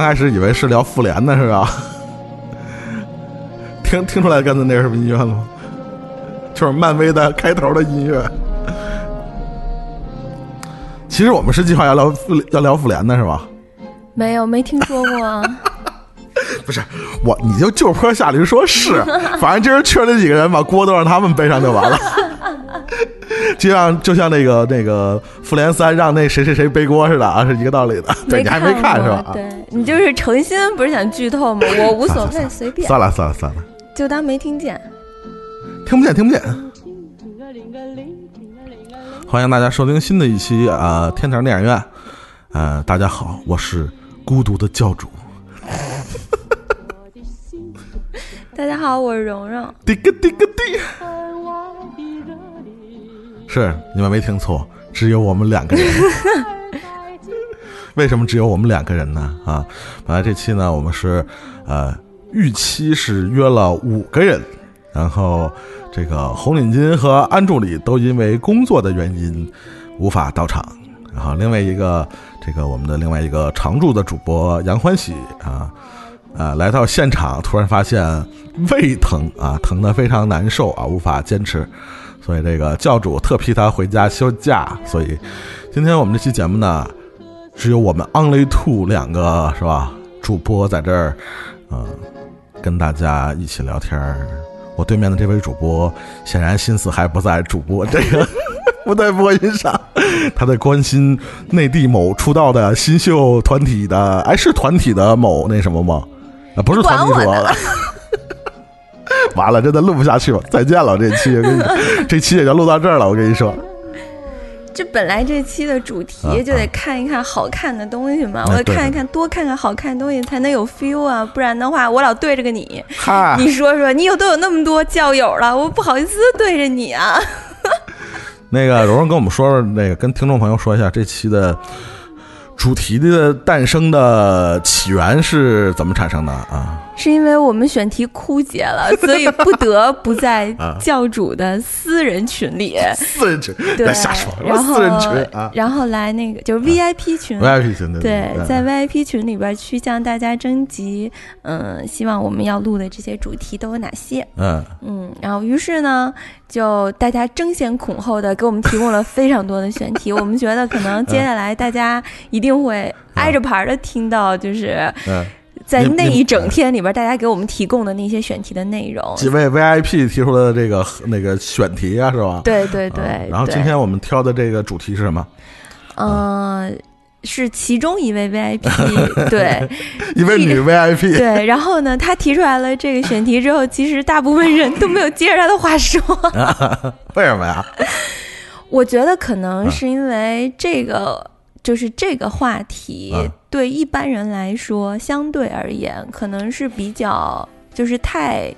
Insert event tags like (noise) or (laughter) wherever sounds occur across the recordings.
刚开始以为是聊复联的是吧？(laughs) 听听出来刚才那是什么音乐了吗？就是漫威的开头的音乐。其实我们是计划要聊复要聊复联的是吧？没有，没听说过。(laughs) 不是我，你就就坡下驴说是，反正今儿缺了几个人，把锅都让他们背上就完了。就像就像那个那个复联三让那谁谁谁背锅似的啊，是一个道理的。对你还没看是吧？对你就是诚心不是想剧透吗？我无所谓，(laughs) 随便。算了算了算了，就当没听见。听不见听不见。欢迎大家收听新的一期啊天堂电影院。呃，大家好，我是孤独的教主。(laughs) 大家好，我是蓉蓉。(laughs) 滴个滴个滴。是你们没听错，只有我们两个人。(laughs) 为什么只有我们两个人呢？啊，本来这期呢，我们是呃预期是约了五个人，然后这个红领巾和安助理都因为工作的原因无法到场，然后另外一个这个我们的另外一个常驻的主播杨欢喜啊，呃来到现场，突然发现胃疼啊，疼得非常难受啊，无法坚持。所以这个教主特批他回家休假，所以今天我们这期节目呢，只有我们 Only Two 两个是吧？主播在这儿，嗯，跟大家一起聊天儿。我对面的这位主播显然心思还不在主播这个 (laughs) 不在播音上，他在关心内地某出道的新秀团体的，哎，是团体的某那什么吗？啊，不是团体说的。(laughs) 完了，真的录不下去了，再见了。这期，(laughs) 这期也就录到这儿了。我跟你说，这本来这期的主题就得看一看好看的东西嘛，我得看一看，多看看好看的东西才能有 feel 啊，不然的话，我老对着个你，你说说，你有都有那么多教友了，我不好意思对着你啊。(laughs) 那个蓉蓉跟我们说说，那个跟听众朋友说一下这期的。主题的诞生的起源是怎么产生的啊？是因为我们选题枯竭了，(laughs) 所以不得不在教主的私人群里。(laughs) 私人群，对，瞎说。然后，私人群啊，然后来那个就是 VIP 群，VIP 群对，在 VIP 群里边去向大家征集，嗯，希望我们要录的这些主题都有哪些？嗯嗯，然后于是呢，就大家争先恐后的给我们提供了非常多的选题。(laughs) 我们觉得可能接下来大家一定。定会挨着排的听到，就是在那一整天里边，大家给我们提供的那些选题的内容。几位 VIP 提出的这个那个选题啊，是吧？对对对。然后今天我们挑的这个主题是什么？嗯，是其中一位 VIP，(laughs) 对，(laughs) 一位女 VIP。对，然后呢，他提出来了这个选题之后，其实大部分人都没有接着他的话说。(laughs) 为什么呀？我觉得可能是因为这个。就是这个话题对一般人来说，相对而言可能是比较就是太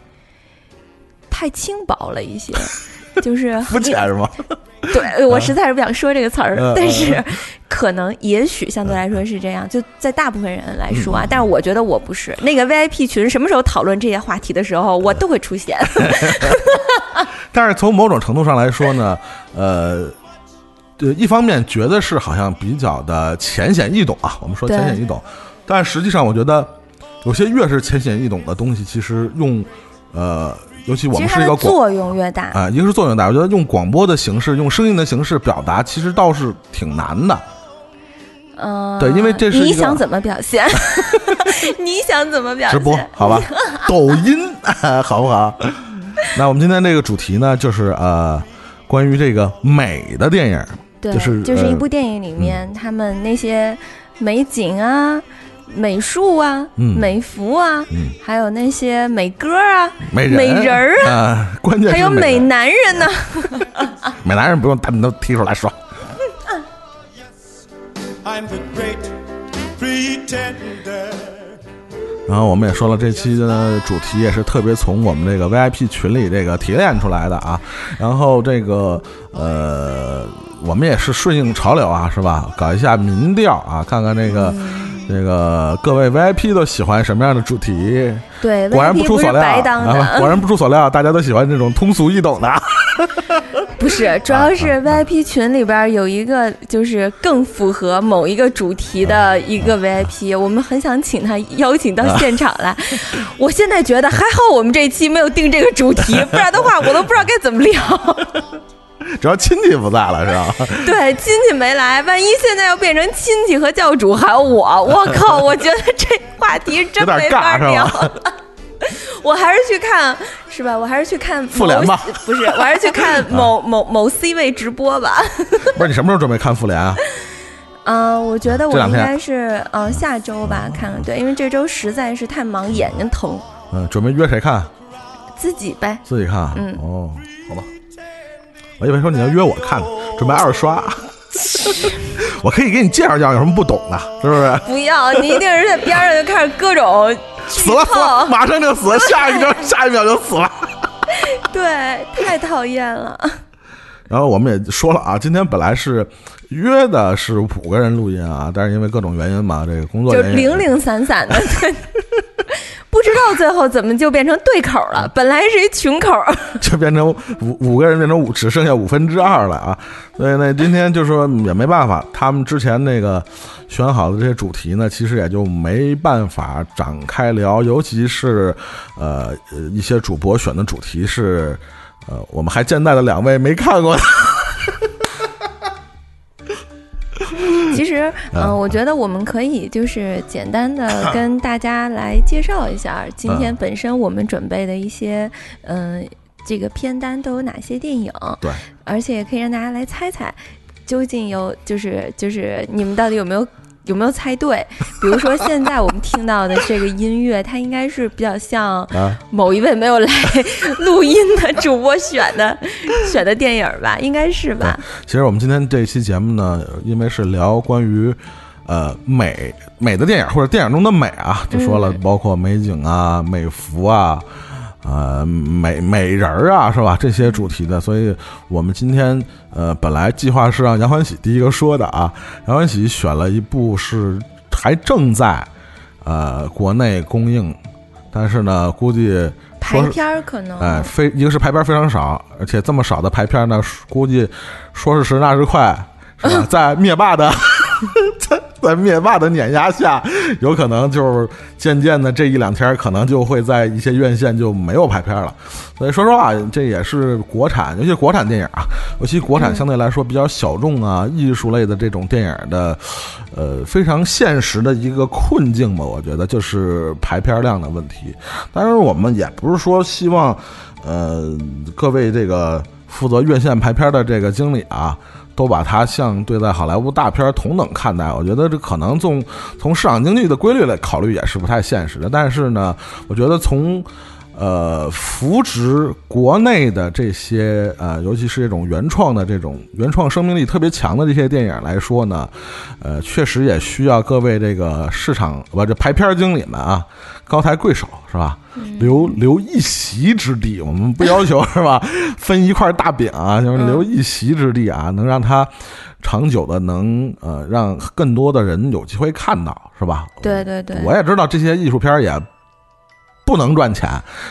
太轻薄了一些，(laughs) 就是肤浅是吗？(laughs) 对，我实在是不想说这个词儿，但是可能也许相对来说是这样，就在大部分人来说啊，但是我觉得我不是那个 VIP 群，什么时候讨论这些话题的时候，我都会出现。(laughs) 但是从某种程度上来说呢，呃。呃，一方面觉得是好像比较的浅显易懂啊，我们说浅显易懂，但实际上，我觉得有些越是浅显易懂的东西，其实用呃，尤其我们是一个作用越大啊，一个是作用大。我觉得用广播的形式，用声音的形式表达，其实倒是挺难的。嗯，对，因为这是你想怎么表现？(laughs) 你想怎么表现？直播好吧，(laughs) 抖音 (laughs) 好不好？那我们今天这个主题呢，就是呃，关于这个美的电影，对，就是就是一部电影里面他们那些美景啊、美术啊、美服啊，还有那些美歌啊、美人儿啊，关键还有美男人呢。(laughs) 美男人不用他们都提出来说。然后我们也说了，这期的主题也是特别从我们这个 VIP 群里这个提炼出来的啊。然后这个呃，我们也是顺应潮流啊，是吧？搞一下民调啊，看看那个那个各位 VIP 都喜欢什么样的主题。对，果然不出所料，(laughs) 果然不出所料，大家都喜欢这种通俗易懂的。(laughs) 不是，主要是 VIP 群里边有一个就是更符合某一个主题的一个 VIP，我们很想请他邀请到现场来。(laughs) 我现在觉得还好，我们这一期没有定这个主题，不然的话我都不知道该怎么聊。主要亲戚不在了，是吧？(laughs) 对，亲戚没来，万一现在要变成亲戚和教主还有我，我靠！我觉得这话题真没法聊。(laughs) 我还是去看，是吧？我还是去看复联吧。不是，我还是去看 (laughs) 某某某 C 位直播吧。不是你什么时候准备看复联啊？嗯，我觉得我应该是嗯下周吧，看看对，因为这周实在是太忙，眼睛疼。嗯，准备约谁看？自己呗。自己看。嗯。哦，好吧。我以为说你要约我看，准备二刷。(laughs) 我可以给你介绍介绍，有什么不懂的，是不是？不要，你一定是在边上就开始各种。死了死了，马上就死，下一秒下一秒就死了。(laughs) 对，太讨厌了。然后我们也说了啊，今天本来是约的是五个人录音啊，但是因为各种原因嘛，这个工作就零零散散的，(laughs) 不知道最后怎么就变成对口了。本来是一群口，(laughs) 就变成五五个人变成五，只剩下五分之二了啊。所以呢，今天就说也没办法，他们之前那个。选好的这些主题呢，其实也就没办法展开聊，尤其是，呃，一些主播选的主题是，呃，我们还见在的两位没看过的。其实，嗯，我觉得我们可以就是简单的跟大家来介绍一下今天本身我们准备的一些，嗯，这个片单都有哪些电影。对，而且也可以让大家来猜猜，究竟有就是就是你们到底有没有。有没有猜对？(laughs) 比如说，现在我们听到的这个音乐，它应该是比较像某一位没有来录音的主播选的 (laughs) 选的电影吧？应该是吧？其实我们今天这期节目呢，因为是聊关于呃美美的电影或者电影中的美啊，就说了包括美景啊、美服啊。呃，美美人儿啊，是吧？这些主题的，所以我们今天呃，本来计划是让杨欢喜第一个说的啊。杨欢喜选了一部是还正在呃国内公映，但是呢，估计排片儿可能哎，非一个是排片非常少，而且这么少的排片呢，估计说是时那是快，是吧？(laughs) 在灭霸的。(laughs) 在在灭霸的碾压下，有可能就是渐渐的这一两天，可能就会在一些院线就没有排片了。所以说实话，这也是国产，尤其国产电影啊，尤其国产相对来说比较小众啊，艺术类的这种电影的，呃，非常现实的一个困境吧。我觉得就是排片量的问题。当然，我们也不是说希望，呃，各位这个负责院线排片的这个经理啊。都把它像对待好莱坞大片同等看待，我觉得这可能从从市场经济的规律来考虑也是不太现实的。但是呢，我觉得从呃扶植国内的这些呃，尤其是这种原创的这种原创生命力特别强的这些电影来说呢，呃，确实也需要各位这个市场不这排片经理们啊，高抬贵手是吧？留留一席之地，我们不要求 (laughs) 是吧？分一块大饼啊，就是留一席之地啊，能让他长久的能呃让更多的人有机会看到，是吧？对对对，我也知道这些艺术片也。不能赚钱，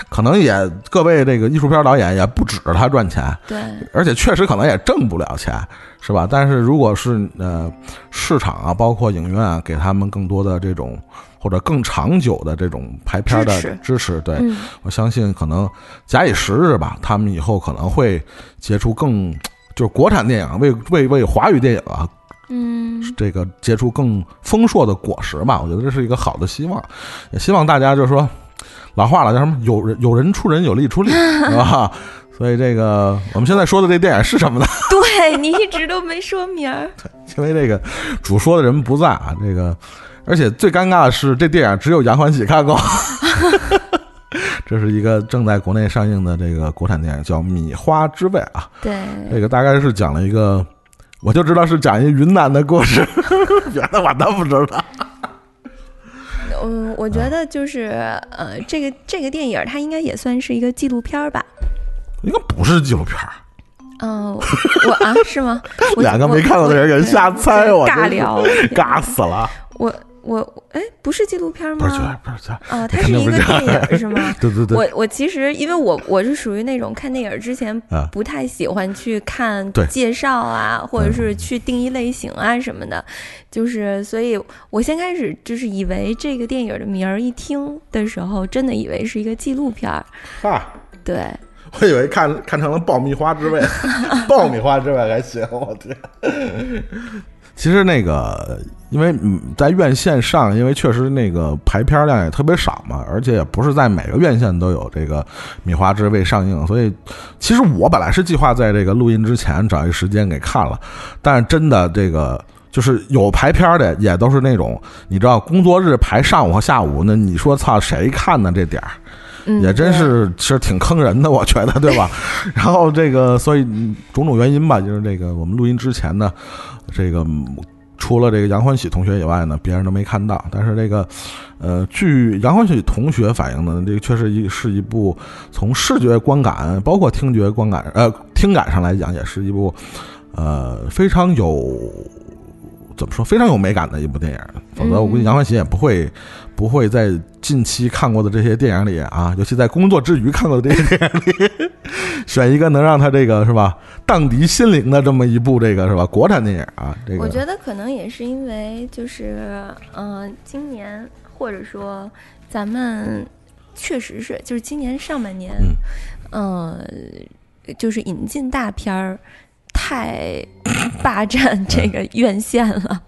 可能也各位这个艺术片导演也不指着他赚钱，对，而且确实可能也挣不了钱，是吧？但是如果是呃市场啊，包括影院啊，给他们更多的这种或者更长久的这种排片的支持，对我相信可能假以时日吧，他们以后可能会结出更就是国产电影为为为华语电影啊。嗯，这个结出更丰硕的果实吧，我觉得这是一个好的希望，也希望大家就是说，老话了叫什么？有人有人出人，有力出力，(laughs) 是吧？所以这个我们现在说的这电影是什么呢？(laughs) 对你一直都没说明儿，对，因为这个主说的人不在啊。这个，而且最尴尬的是，这电影只有杨欢喜看过。(laughs) 这是一个正在国内上映的这个国产电影，叫《米花之味》啊。对，这个大概是讲了一个。我就知道是讲一云南的故事，别的我都不知道。嗯，我觉得就是呃，这个这个电影它应该也算是一个纪录片吧？应该不是纪录片。嗯，我啊，是吗？(laughs) 两个没看过的人给瞎猜，我尬聊，(laughs) 尬死了。我。我哎，不是纪录片吗？不是，不是，啊，它是一个电影 (laughs) 是吗？对对对。我我其实因为我我是属于那种看电影之前不太喜欢去看介绍啊，或者是去定义类型啊什么的，就是所以我先开始就是以为这个电影的名儿一听的时候，真的以为是一个纪录片儿。哈，对，我以为看看成了爆米花之味，(laughs) 爆米花之味还行，我天。其实那个，因为在院线上，因为确实那个排片量也特别少嘛，而且也不是在每个院线都有这个《米花之味》上映，所以其实我本来是计划在这个录音之前找一个时间给看了，但是真的这个就是有排片的，也都是那种你知道工作日排上午和下午，那你说操谁看呢？这点儿也真是其实挺坑人的，我觉得对吧？(laughs) 然后这个所以种种原因吧，就是这个我们录音之前呢。这个除了这个杨欢喜同学以外呢，别人都没看到。但是这个，呃，据杨欢喜同学反映呢，这个确实一是一部从视觉观感，包括听觉观感，呃，听感上来讲，也是一部，呃，非常有。怎么说？非常有美感的一部电影，否则我估计杨欢喜也不会不会在近期看过的这些电影里啊，尤其在工作之余看过的这些电影里，(laughs) 选一个能让他这个是吧荡涤心灵的这么一部这个是吧国产电影啊。这个我觉得可能也是因为就是嗯，今年或者说咱们确实是就是今年上半年，嗯，就是引进大片儿。太霸占这个院线了，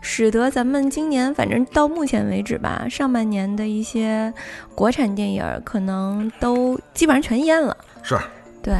使得咱们今年反正到目前为止吧，上半年的一些国产电影可能都基本上全淹了。是，对，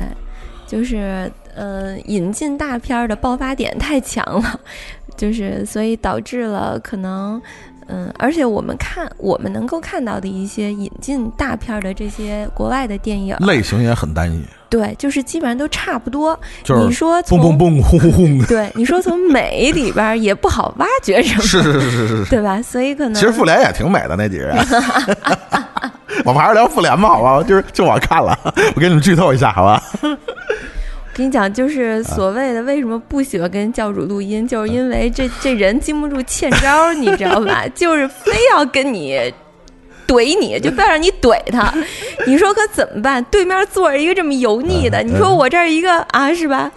就是呃，引进大片的爆发点太强了，(laughs) 就是所以导致了可能。嗯，而且我们看我们能够看到的一些引进大片的这些国外的电影类型也很单一，对，就是基本上都差不多。就是你说蹦蹦蹦轰轰对，你说从美里边也不好挖掘什么，是是是是是，对吧？所以可能其实复联也挺美的那几个人，(laughs) 我们还是聊复联吧，好吧？就是就我看了，我给你们剧透一下，好吧？(laughs) 跟你讲，就是所谓的为什么不喜欢跟教主录音，就是因为这这人经不住欠招，你知道吧？(laughs) 就是非要跟你怼你，就非要让你怼他。(laughs) 你说可怎么办？对面坐着一个这么油腻的，你说我这儿一个啊，是吧？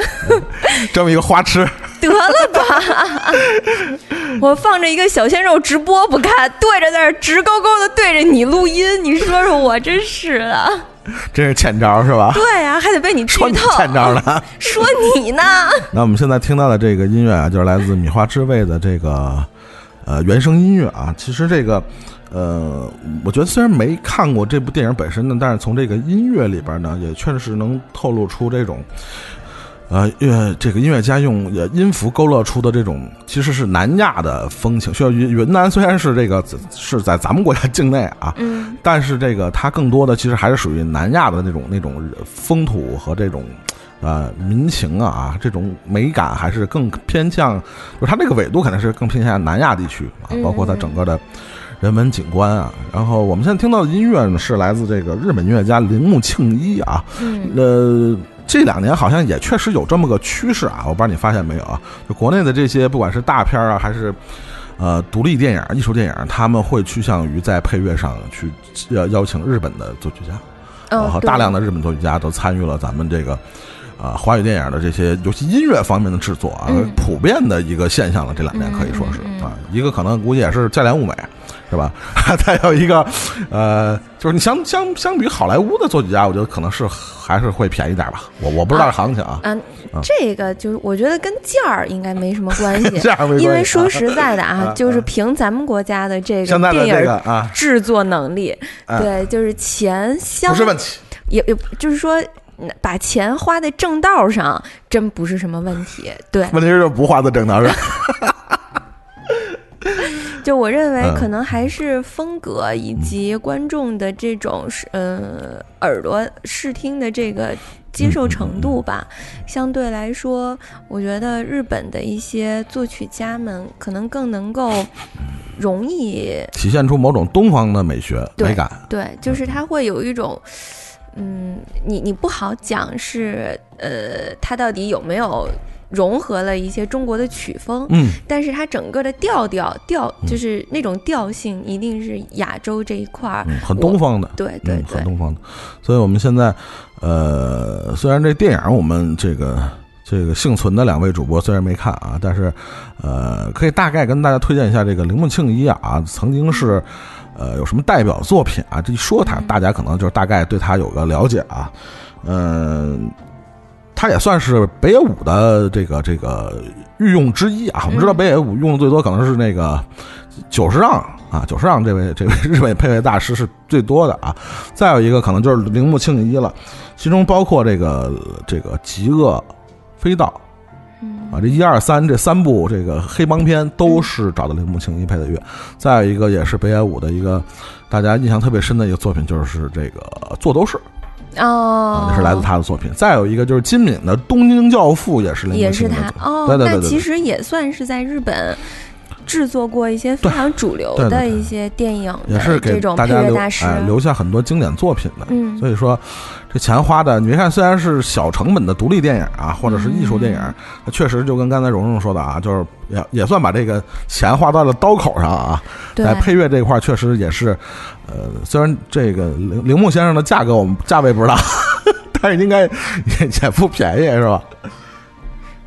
这么一个花痴，(laughs) 得了吧！(laughs) 我放着一个小鲜肉直播不看，对着那儿直勾勾的对着你录音，你说说我真是的。真是欠招是吧？对呀，还得被你剧透。欠招呢？说你呢？那我们现在听到的这个音乐啊，就是来自米花之味的这个呃原声音乐啊。其实这个呃，我觉得虽然没看过这部电影本身呢，但是从这个音乐里边呢，也确实能透露出这种。呃，乐这个音乐家用音符勾勒出的这种，其实是南亚的风情。需要云云南虽然是这个是在咱们国家境内啊，嗯，但是这个它更多的其实还是属于南亚的那种那种风土和这种呃民情啊，这种美感还是更偏向，就它这个纬度肯定是更偏向南亚地区啊，包括它整个的人文景观啊。然后我们现在听到的音乐呢，是来自这个日本音乐家铃木庆一啊，呃。这两年好像也确实有这么个趋势啊，我不知道你发现没有啊？就国内的这些，不管是大片啊，还是呃，独立电影、艺术电影，他们会趋向于在配乐上去邀邀请日本的作曲家，然后大量的日本作曲家都参与了咱们这个。啊，华语电影的这些，尤其音乐方面的制作啊，普遍的一个现象了。这两年可以说是啊，一个可能估计也是价廉物美，是吧？(laughs) 再有一个，呃，就是你相相相比好莱坞的作曲家，我觉得可能是还是会便宜点吧。我我不知道行情啊。嗯，这个就是我觉得跟价儿应该没什么关系，(laughs) 价儿因为说实在的啊，就是凭咱们国家的这个电影啊制作能力，对，就是钱相不是问题，也也就是说。把钱花在正道上，真不是什么问题。对，问题是不花在正道上。(laughs) (laughs) 就我认为，可能还是风格以及观众的这种呃耳朵视听的这个接受程度吧。相对来说，我觉得日本的一些作曲家们可能更能够容易体现出某种东方的美学美感。对，就是他会有一种。嗯，你你不好讲是呃，他到底有没有融合了一些中国的曲风？嗯，但是它整个的调调调就是那种调性，一定是亚洲这一块儿很东方的，对对对，很东方的。所以我们现在呃，虽然这电影我们这个这个幸存的两位主播虽然没看啊，但是呃，可以大概跟大家推荐一下这个铃木庆一啊，曾经是。呃，有什么代表作品啊？这一说他，大家可能就是大概对他有个了解啊。嗯，他也算是北野武的这个这个御用之一啊。我们知道北野武用的最多可能是那个久石让啊，久石让这位这位日本配乐大师是最多的啊。再有一个可能就是铃木庆一了，其中包括这个这个极恶飞道。啊，这一二三这三部这个黑帮片都是找的铃木庆一配的乐，再有一个也是北野武的一个大家印象特别深的一个作品，就是这个《座头市》哦，也是来自他的作品。再有一个就是金敏的《东京教父》，也是铃木庆一的。哦，对对对，其实也算是在日本。制作过一些非常主流的一些电影，也是给大家留哎留下很多经典作品的。嗯，所以说这钱花的，你别看虽然是小成本的独立电影啊，或者是艺术电影，确实就跟刚才蓉蓉说的啊，就是也也算把这个钱花到了刀口上啊。在配乐这一块，确实也是，呃，虽然这个铃铃木先生的价格我们价位不知道，(laughs) 但是应该也也不便宜，是吧？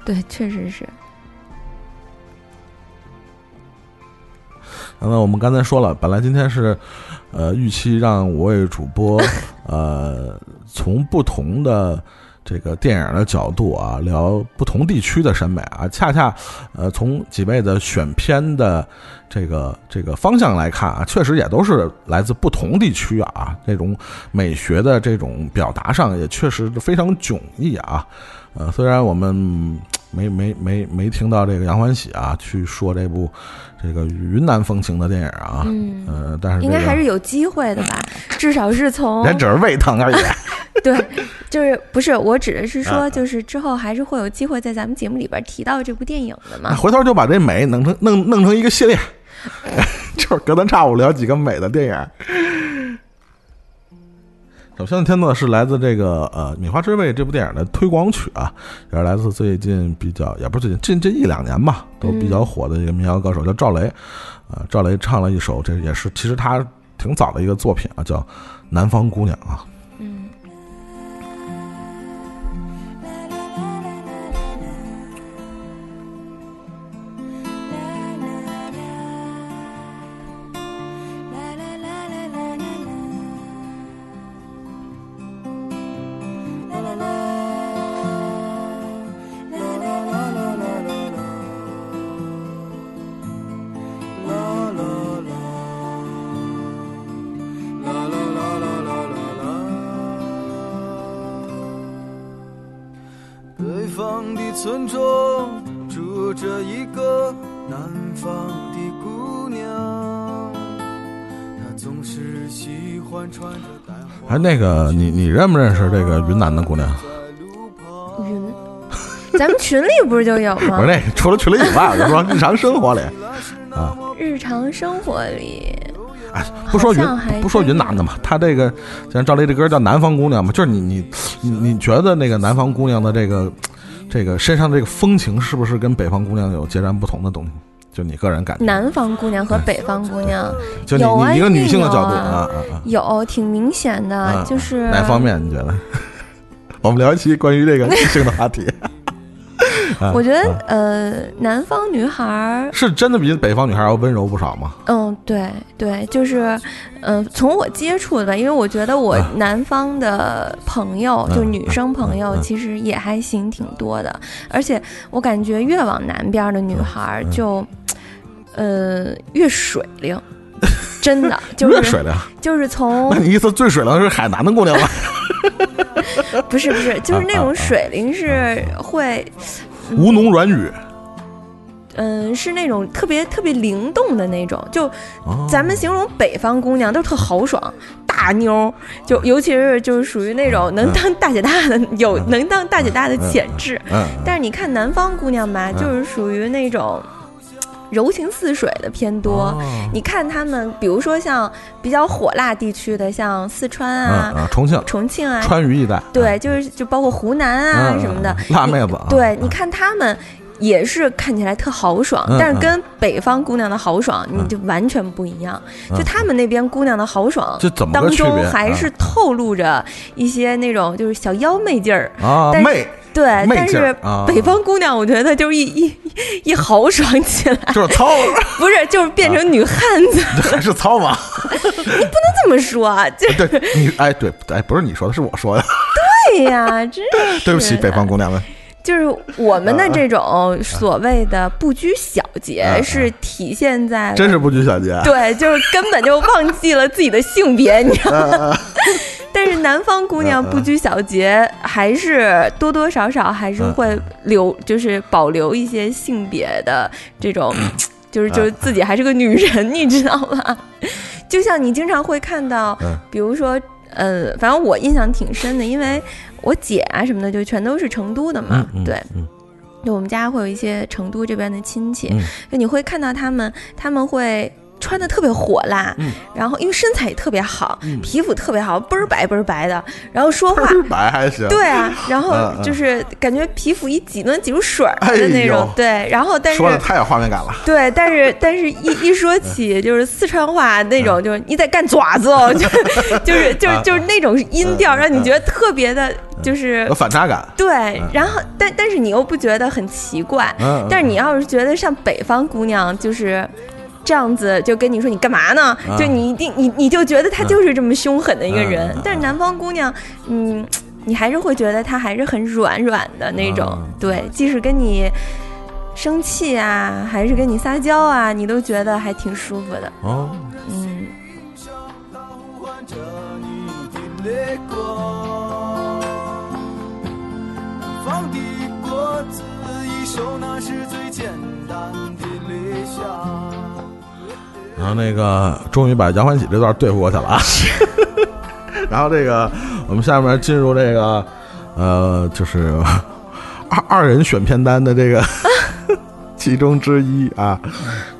对，确实是。那么我们刚才说了，本来今天是，呃，预期让五位主播，(laughs) 呃，从不同的这个电影的角度啊，聊不同地区的审美啊，恰恰，呃，从几位的选片的这个这个方向来看啊，确实也都是来自不同地区啊，这种美学的这种表达上也确实非常迥异啊，呃，虽然我们。没没没没听到这个杨欢喜啊去说这部这个云南风情的电影啊，嗯，呃，但是应该还是有机会的吧，至少是从人只是胃疼而已。(laughs) 对，就是不是我指的是说，就是之后还是会有机会在咱们节目里边提到这部电影的嘛。回头就把这美弄成弄弄成一个系列，(laughs) 就是隔三差五聊几个美的电影。首先听到的是来自这个呃《米花之味》这部电影的推广曲啊，也是来自最近比较，也不是最近，近近一两年吧，都比较火的一个民谣歌手叫赵雷，啊，赵雷唱了一首，这也是其实他挺早的一个作品啊，叫《南方姑娘》啊。哎，那个，你你认不认识这个云南的姑娘？云，咱们群里不是就有吗？(laughs) 不是那，除了群里以外，我说日常生活里 (laughs) 啊。日常生活里，哎，不说云，不说云南的嘛。他这个像赵雷这歌叫《南方姑娘》嘛，就是你你你你觉得那个南方姑娘的这个这个身上这个风情，是不是跟北方姑娘有截然不同的东西？就你个人感觉，南方姑娘和北方姑娘，就你你一个女性的角度啊有挺明显的，就是。哪方面你觉得？我们聊一期关于这个女性的话题。(laughs) 我觉得呃，南方女孩是真的比北方女孩要温柔不少吗？嗯，对对，就是嗯，从我接触的吧，因为我觉得我南方的朋友，就女生朋友，其实也还行，挺多的。而且我感觉越往南边的女孩就呃越水灵，(laughs) 真的就是越水灵，就是从那你意思最水灵是海南的姑娘吗？(laughs) 不是不是，就是那种水灵是会。吴侬软语，嗯，是那种特别特别灵动的那种，就咱们形容北方姑娘都特豪爽大妞，就尤其是就是属于那种能当大姐大的，有能当大姐大的潜质。但是你看南方姑娘吧，就是属于那种。柔情似水的偏多，你看他们，比如说像比较火辣地区的，像四川啊、重庆、重庆啊、川渝一带，对，就是就包括湖南啊什么的，辣妹子。对，你看他们也是看起来特豪爽，但是跟北方姑娘的豪爽你就完全不一样。就他们那边姑娘的豪爽，当中还是透露着一些那种就是小妖媚劲儿。啊，媚。对，但是北方姑娘，我觉得就是一一一豪爽起来，(laughs) 就是糙，(laughs) 不是，就是变成女汉子，(laughs) 还是糙吗？你不能这么说啊！就对，你哎，对，哎，不是你说的，是我说的。对呀，真是对不起，北方姑娘们。就是我们的这种所谓的不拘小节，是体现在真是不拘小节。对，就是根本就忘记了自己的性别，你知道吗？但是南方姑娘不拘小节，还是多多少少还是会留，就是保留一些性别的这种，就是就是自己还是个女人，你知道吗？(laughs) 就像你经常会看到，比如说，呃，反正我印象挺深的，因为我姐啊什么的就全都是成都的嘛，对，就我们家会有一些成都这边的亲戚，就你会看到他们，他们会。穿的特别火辣，然后因为身材也特别好，皮肤特别好，倍儿白倍儿白的，然后说话 (laughs) 白还行，对啊，然后就是感觉皮肤一挤能挤出水儿的那种，对，然后但是说的太有画面感了，对，但是但是一 (laughs) 一说起就是四川话那种，就是你在干爪子哦，(laughs) 就就是就是就是那种音调，让你觉得特别的，就是有反差感，对，然后但但是你又不觉得很奇怪，但是你要是觉得像北方姑娘就是。这样子就跟你说你干嘛呢？就你一定你你就觉得他就是这么凶狠的一个人。但是南方姑娘，嗯，你还是会觉得他还是很软软的那种。对，即使跟你生气啊，还是跟你撒娇啊，你都觉得还挺舒服的。哦，嗯。然后那个终于把杨欢喜这段对付过去了啊，(laughs) 然后这个我们下面进入这个呃，就是二二人选片单的这个 (laughs) 其中之一啊，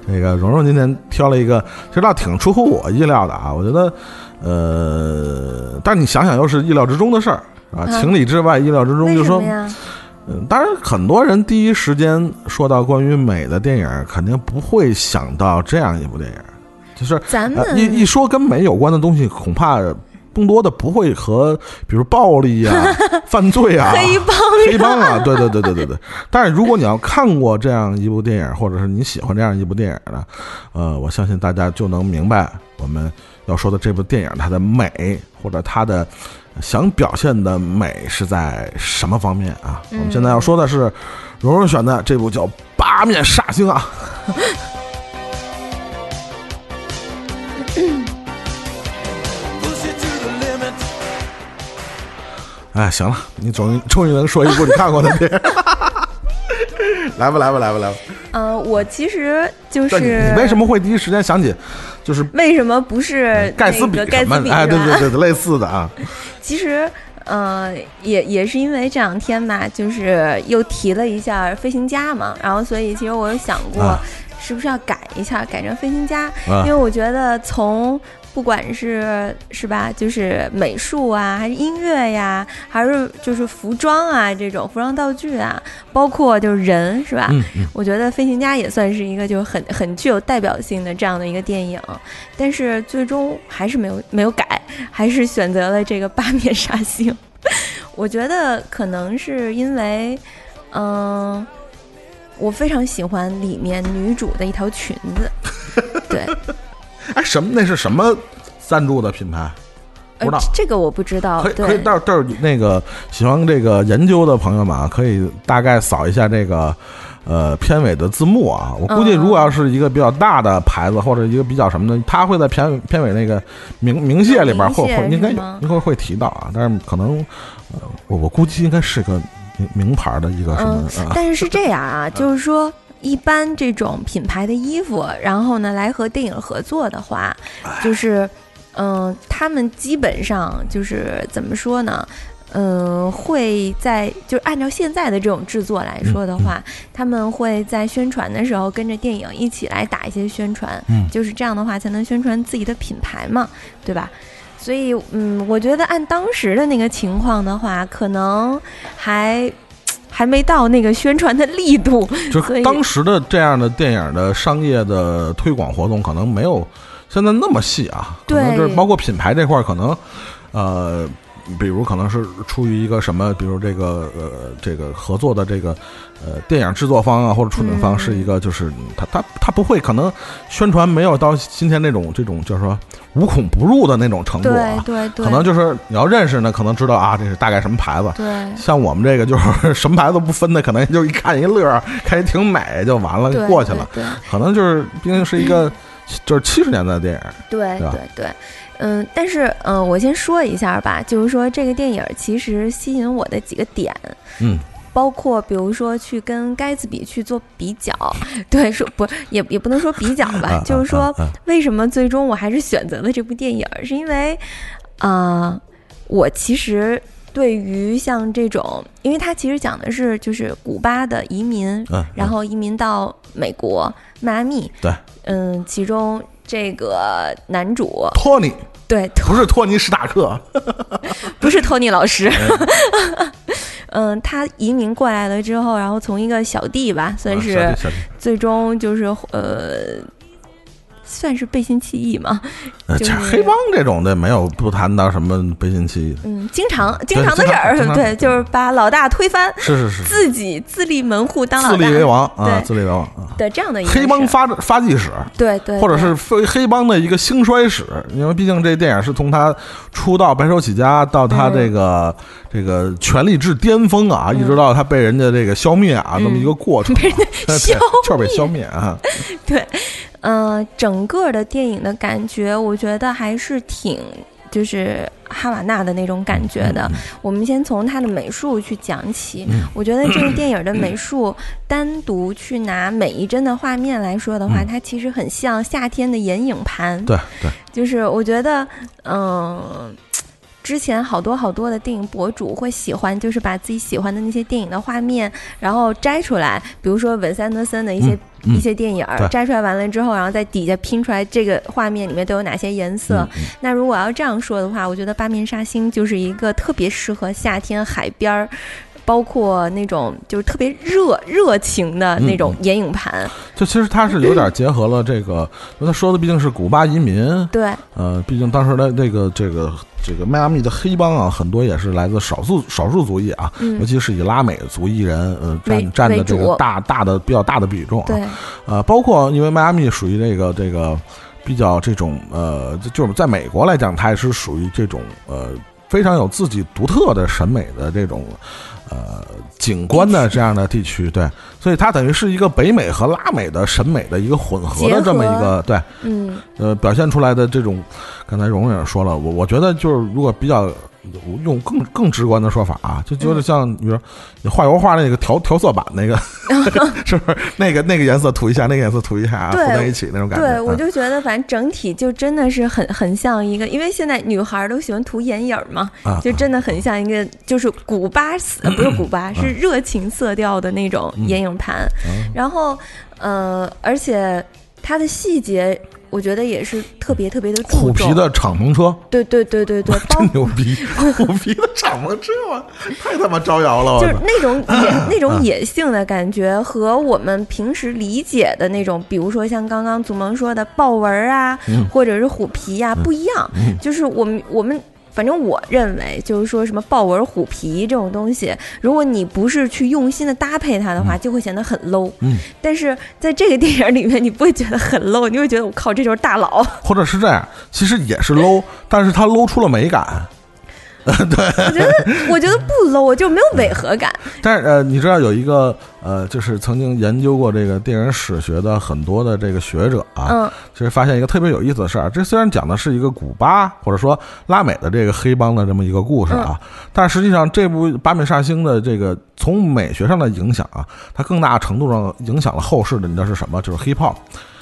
这个蓉蓉今天挑了一个，其实倒挺出乎我意料的啊，我觉得呃，但你想想又是意料之中的事儿啊，情理之外，意料之中，就说。嗯，当然，很多人第一时间说到关于美的电影，肯定不会想到这样一部电影，就是咱们一一说跟美有关的东西，恐怕更多的不会和比如暴力啊、(laughs) 犯罪啊、(laughs) 黑帮、黑帮啊，对对对对对对。但是如果你要看过这样一部电影，或者是你喜欢这样一部电影的，呃，我相信大家就能明白我们要说的这部电影它的美或者它的。想表现的美是在什么方面啊？我们现在要说的是，蓉蓉选的这部叫《八面煞星》啊。(laughs) 哎，行了，你终于终于能说一部你看过的电影。(laughs) 来吧，来吧，来吧，来吧。嗯，我其实就是你为什么会第一时间想起，就是为什么不是盖茨比？盖茨比？哎，对对对，类似的啊。(laughs) 其实，呃，也也是因为这两天吧，就是又提了一下《飞行家》嘛，然后所以其实我有想过，是不是要改一下，改成《飞行家》，因为我觉得从不管是是吧，就是美术啊，还是音乐呀，还是就是服装啊，这种服装道具啊，包括就是人是吧？嗯嗯。我觉得《飞行家》也算是一个就很很具有代表性的这样的一个电影，但是最终还是没有没有改，还是选择了这个八面杀星。(laughs) 我觉得可能是因为，嗯，我非常喜欢里面女主的一条裙子，对。哎，什么？那是什么赞助的品牌？不知道这个我不知道。可以可以，到这儿那个喜欢这个研究的朋友们啊，可以大概扫一下这个呃片尾的字幕啊。我估计如果要是一个比较大的牌子或者一个比较什么的，它会在片片尾那个名名谢里边会会应该应该会提到啊。但是可能呃我我估计应该是个名名牌的一个什么。但是是这样啊，(laughs) 就是说。一般这种品牌的衣服，然后呢来和电影合作的话，就是，嗯，他们基本上就是怎么说呢？嗯，会在就是按照现在的这种制作来说的话，他们会在宣传的时候跟着电影一起来打一些宣传，嗯，就是这样的话才能宣传自己的品牌嘛，对吧？所以，嗯，我觉得按当时的那个情况的话，可能还。还没到那个宣传的力度，(laughs) 就是当时的这样的电影的商业的推广活动，可能没有现在那么细啊。可能就是包括品牌这块，可能呃。比如可能是出于一个什么，比如这个呃这个合作的这个呃电影制作方啊或者出品方是一个，就是他他他不会可能宣传没有到今天那种这种就是说无孔不入的那种程度啊，对对对，可能就是你要认识呢，可能知道啊这是大概什么牌子。对，像我们这个就是什么牌子不分的，可能就一看一乐，看一挺美就完了，过去了。对，可能就是毕竟是一个 (clears throat) 就是七十年代的电影。对对对。嗯，但是嗯，我先说一下吧，就是说这个电影其实吸引我的几个点，嗯，包括比如说去跟盖茨比去做比较，(laughs) 对，说不也也不能说比较吧，(laughs) 就是说为什么最终我还是选择了这部电影，是因为啊，我其实对于像这种，因为它其实讲的是就是古巴的移民，然后移民到美国迈阿密，对，嗯，其中这个男主托尼。对，不是托尼·史塔克，(laughs) 不是托尼老师。(laughs) 嗯，他移民过来了之后，然后从一个小弟吧，算是最终就是呃。算是背信弃义吗？(laughs) 就是黑帮这种的没有不谈到什么背信弃义。嗯，经常经常的事儿，(laughs) 对，就是把老大推翻，是是是，自己自立门户当老大，自立为王啊，自立为王的这样的一个黑帮发发迹史，对对，或者是非黑帮的一个兴衰史，因为毕竟这电影是从他出道白手起家到他这个这个权力至巅峰啊，一直到他被人家这个消灭啊，这么一个过程，(laughs) 被人家消就是被消灭啊，对。嗯，整个的电影的感觉，我觉得还是挺就是哈瓦那的那种感觉的。我们先从它的美术去讲起。我觉得这个 (clears throat) 电影的美术，单独去拿每一帧的画面来说的话，它其实很像夏天的眼影盘。对对，就是我觉得，嗯。之前好多好多的电影博主会喜欢，就是把自己喜欢的那些电影的画面，然后摘出来，比如说韦斯安德森的一些一些电影摘出来完了之后，然后在底下拼出来这个画面里面都有哪些颜色。那如果要这样说的话，我觉得《八面煞星》就是一个特别适合夏天海边儿。包括那种就是特别热热情的那种眼影盘，就其实它是有点结合了这个，因为他说的毕竟是古巴移民，对，呃，毕竟当时的这个这个这个迈阿密的黑帮啊，很多也是来自少数少数族裔啊，尤其是以拉美族裔人，呃，占占的这个大大的比较大的比重，对，呃，包括因为迈阿密属于这个这个比较这种呃，就是在美国来讲，它也是属于这种呃非常有自己独特的审美的这种。呃，景观的这样的地区，对，所以它等于是一个北美和拉美的审美的一个混合的这么一个，对，嗯，呃，表现出来的这种，刚才蓉蓉也说了，我我觉得就是如果比较。用更更直观的说法啊，就觉得像比如说你画油画那个调调色板那个，(laughs) 是不是那个那个颜色涂一下，那个颜色涂一下，混在一起那种感觉？对，我就觉得反正整体就真的是很很像一个，因为现在女孩都喜欢涂眼影嘛，就真的很像一个就是古巴色，不是古巴，是热情色调的那种眼影盘。然后呃，而且它的细节。我觉得也是特别特别的虎皮的敞篷车，对对对对对，(laughs) 真牛逼！虎皮的敞篷车嘛，太他妈招摇了！就是那种野那种野性的感觉，和我们平时理解的那种，比如说像刚刚祖萌说的豹纹啊，或者是虎皮呀，不一样。就是我们我们。反正我认为，就是说什么豹纹虎皮这种东西，如果你不是去用心的搭配它的话，就会显得很 low。嗯，但是在这个电影里面，你不会觉得很 low，你会觉得我靠，这就是大佬。或者是这样，其实也是 low，但是它 low 出了美感。(laughs) 对，我觉得我觉得不 low，就没有违和感。但是呃，你知道有一个呃，就是曾经研究过这个电影史学的很多的这个学者啊，嗯，其实发现一个特别有意思的事儿。这虽然讲的是一个古巴或者说拉美的这个黑帮的这么一个故事啊，但实际上这部《八面煞星》的这个从美学上的影响啊，它更大程度上影响了后世的，你知道是什么？就是 hip hop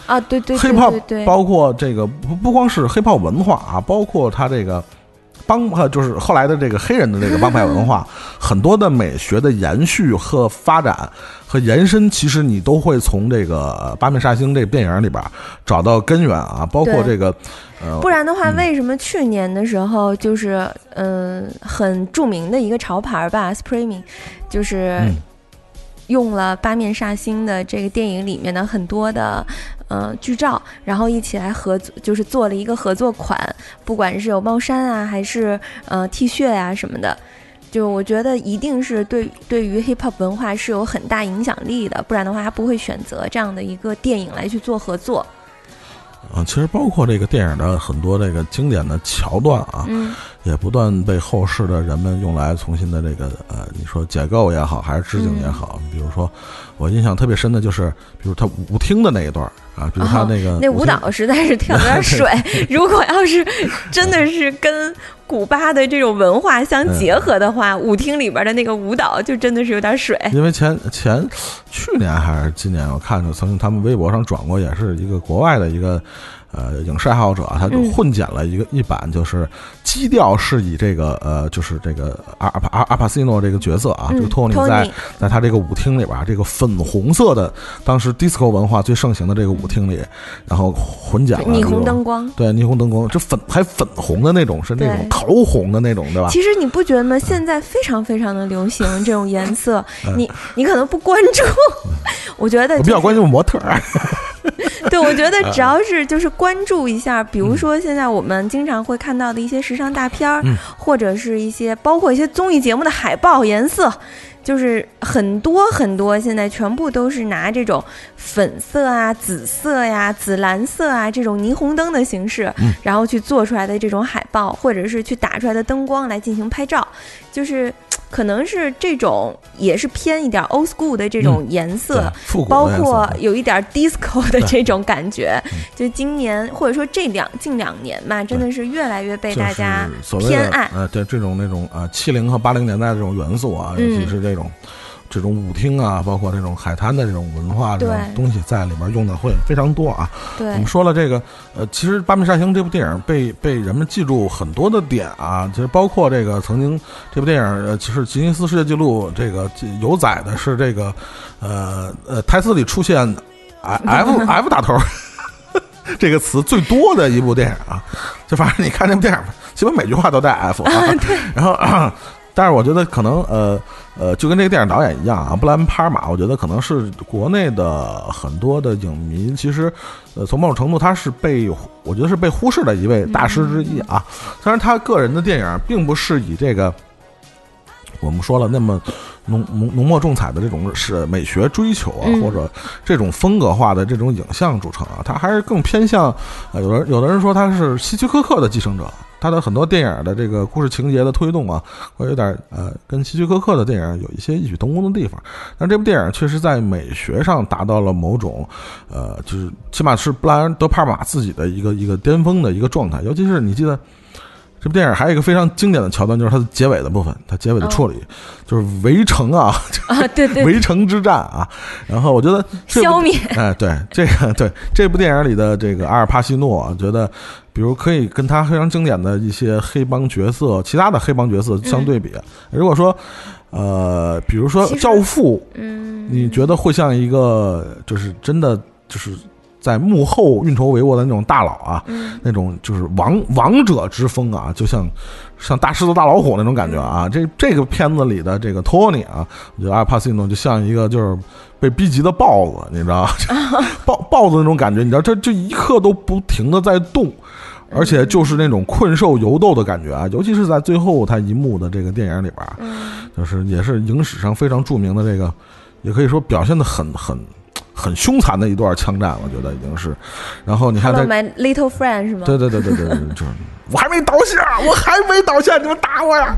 啊，对对，hip hop 包括这个不不光是 hip hop 文化啊，包括它这个。帮派，就是后来的这个黑人的这个帮派文化，(laughs) 很多的美学的延续和发展和延伸，其实你都会从这个《八面煞星》这个电影里边找到根源啊。包括这个，呃，不然的话，为什么去年的时候就是嗯，很著名的一个潮牌吧，Supreme，就是。用了八面煞星的这个电影里面的很多的呃剧照，然后一起来合作，就是做了一个合作款，不管是有帽衫啊，还是呃 T 恤啊什么的，就我觉得一定是对对于 hip hop 文化是有很大影响力的，不然的话他不会选择这样的一个电影来去做合作。啊，其实包括这个电影的很多这个经典的桥段啊，也不断被后世的人们用来重新的这个呃，你说解构也好，还是致敬也好。比如说，我印象特别深的就是，比如他舞厅的那一段啊，比如他那个那舞蹈实在是跳有点 (laughs) 水。如果要是真的是跟古巴的这种文化相结合的话，舞厅里边的那个舞蹈就真的是有点水。因为前前去年还是今年，我看着曾经他们微博上转过，也是一个国外的一个。呃，影视爱好者他就混剪了一个一版，就是基调是以这个呃，就是这个阿阿阿阿帕西诺这个角色啊，这个托尼在在他这个舞厅里边，这个粉红色的当时 disco 文化最盛行的这个舞厅里，然后混剪了霓虹灯光，对霓虹灯光，这粉还粉红的那种，是那种桃红的那种，对吧？其实你不觉得吗？现在非常非常的流行这种颜色，你你可能不关注，我觉得我比较关注模特。(laughs) 对，我觉得只要是就是关注一下，比如说现在我们经常会看到的一些时尚大片儿，或者是一些包括一些综艺节目的海报颜色。就是很多很多，现在全部都是拿这种粉色啊、紫色呀、紫蓝色啊这种霓虹灯的形式，然后去做出来的这种海报，或者是去打出来的灯光来进行拍照，就是可能是这种也是偏一点 old school 的这种颜色，包括有一点 disco 的这种感觉。就今年或者说这两近两年嘛，真的是越来越被大家偏爱。呃，对这种那种啊七零和八零年代的这种元素啊，尤其是这。种这种舞厅啊，包括这种海滩的这种文化这种东西，在里面用的会非常多啊。对，我们说了这个，呃，其实《八面煞星》这部电影被被人们记住很多的点啊，其实包括这个曾经这部电影，呃，其实吉尼斯世界纪录这个有载的是这个，呃呃，台词里出现 (laughs) F F 打头 (laughs) 这个词最多的一部电影啊。就反正你看这部电影，基本每句话都带 F 啊。(laughs) 对，然后。(coughs) 但是我觉得可能呃呃，就跟这个电影导演一样啊，布兰帕尔马，我觉得可能是国内的很多的影迷，其实呃从某种程度他是被我觉得是被忽视的一位大师之一啊。虽然他个人的电影并不是以这个我们说了那么浓浓浓墨重彩的这种是美学追求啊，或者这种风格化的这种影像著称啊，他还是更偏向呃，有人有的人说他是希区柯克的继承者。他的很多电影的这个故事情节的推动啊，会有点呃，跟希区柯克的电影有一些异曲同工的地方。但这部电影确实在美学上达到了某种，呃，就是起码是布莱恩·德帕尔玛自己的一个一个巅峰的一个状态。尤其是你记得这部电影还有一个非常经典的桥段，就是它的结尾的部分，它结尾的处理就是围城啊，(laughs) 啊，对对，围城之战啊。然后我觉得消灭，哎，对这个对这部电影里的这个阿尔帕西诺，觉得。比如可以跟他非常经典的一些黑帮角色，其他的黑帮角色相对比。如果说，呃，比如说《教父》，嗯，你觉得会像一个就是真的就是在幕后运筹帷幄的那种大佬啊，那种就是王王者之风啊，就像像大狮子大老虎那种感觉啊。这这个片子里的这个托尼啊，我觉得阿尔帕西诺就像一个就是被逼急的豹子，你知道 (laughs) (laughs) 豹豹子那种感觉，你知道这这一刻都不停的在动。而且就是那种困兽犹斗的感觉啊，尤其是在最后他一幕的这个电影里边，就是也是影史上非常著名的这个，也可以说表现的很很很凶残的一段枪战，我觉得已经是。然后你看他 My Little Friend 是吗？对对对对对，就是我还没倒下，(laughs) 我还没倒下，你们打我呀，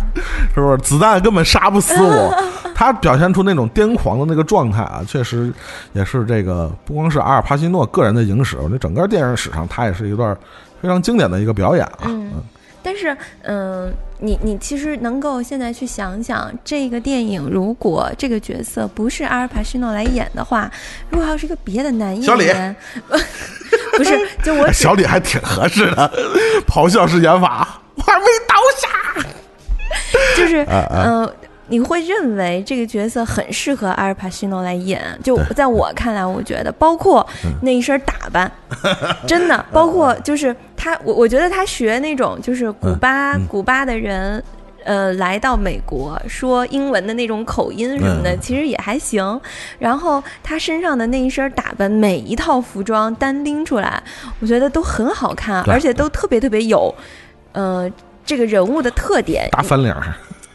是不是？子弹根本杀不死我。(laughs) 他表现出那种癫狂的那个状态啊，确实也是这个不光是阿尔帕西诺个人的影史，我觉得整个电影史上他也是一段。非常经典的一个表演啊！嗯，但是，嗯，你你其实能够现在去想想，这个电影如果这个角色不是阿尔帕西诺来演的话，如果要是一个别的男演员，(laughs) 不是，(laughs) 就我小李还挺合适的，咆哮式演法，我还没倒下，(laughs) 就是嗯。你会认为这个角色很适合阿尔帕西诺来演？就在我看来，我觉得包括那一身打扮，真的包括就是他，我我觉得他学那种就是古巴古巴的人，呃，来到美国说英文的那种口音什么的，其实也还行。然后他身上的那一身打扮，每一套服装单拎出来，我觉得都很好看，而且都特别特别有，呃，这个人物的特点。大翻脸。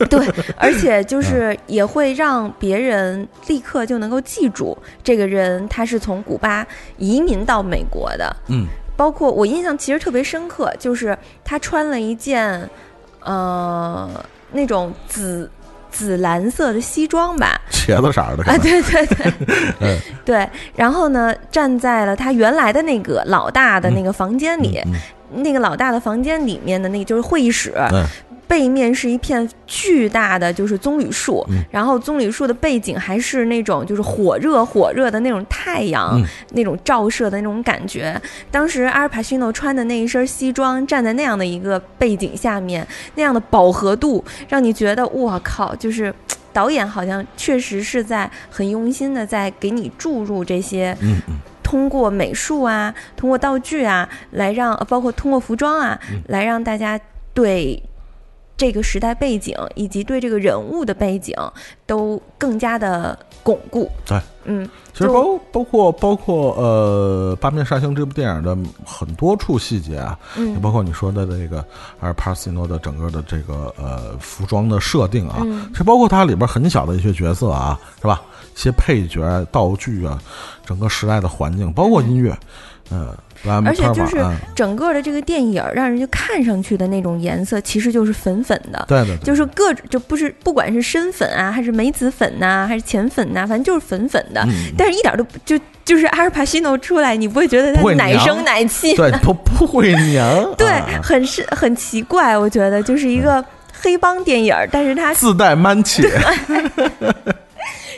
对，(laughs) 而且就是也会让别人立刻就能够记住这个人，他是从古巴移民到美国的。嗯，包括我印象其实特别深刻，就是他穿了一件呃那种紫紫蓝色的西装吧，茄子色的啊，对对对，(laughs) 对。然后呢，站在了他原来的那个老大的那个房间里，那个老大的房间里面的那个就是会议室。背面是一片巨大的就是棕榈树，然后棕榈树的背景还是那种就是火热火热的那种太阳那种照射的那种感觉。当时阿尔帕西诺穿的那一身西装，站在那样的一个背景下面，那样的饱和度，让你觉得我靠，就是导演好像确实是在很用心的在给你注入这些，通过美术啊，通过道具啊，来让包括通过服装啊，来让大家对。这个时代背景以及对这个人物的背景都更加的巩固。对，嗯，其实包包括包括呃《八面煞星》这部电影的很多处细节啊，嗯，也包括你说的那个阿尔帕西诺的整个的这个呃服装的设定啊，其实包括它里边很小的一些角色啊，是吧？一些配角、道具啊，整个时代的环境，包括音乐，嗯。而且就是整个的这个电影，让人家看上去的那种颜色，其实就是粉粉的。对的，就是各就不是不管是深粉啊，还是梅子粉呐，还是浅粉呐，反正就是粉粉的。但是一点都不就就是阿尔帕西诺出来，你不会觉得他奶声奶气？对，不不会娘。(laughs) 对，很是很奇怪，我觉得就是一个黑帮电影，但是他自带 man 气。(laughs)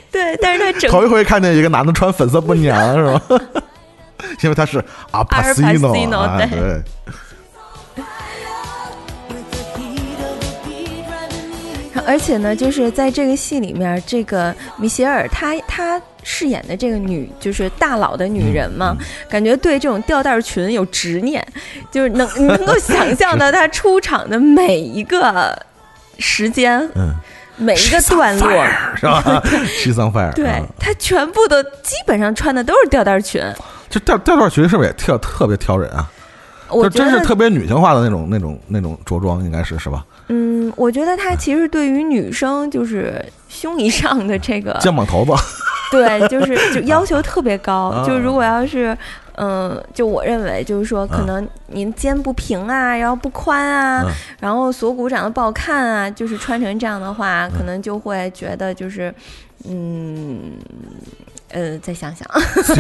对，但是他整头一回看见一个男的穿粉色不娘是吧？(laughs) (laughs) 因为他是阿帕西诺，对。而且呢，就是在这个戏里面，这个米歇尔她她饰演的这个女，就是大佬的女人嘛，感觉对这种吊带裙有执念，就是能你 (laughs) 能够想象到她出场的每一个时间，嗯，每一个段落是吧？西桑菲尔，对她全部都基本上穿的都是吊带裙。就吊吊带裙是不是也特特别挑人啊？就真是特别女性化的那种那种那种着装，应该是是吧？嗯，我觉得它其实对于女生就是胸以上的这个肩膀头子，对，就是就要求特别高。(laughs) 就如果要是嗯，就我认为就是说，可能您肩不平啊，然后不宽啊，然后锁骨长得不好看啊，就是穿成这样的话，可能就会觉得就是嗯。呃，再想想，(laughs)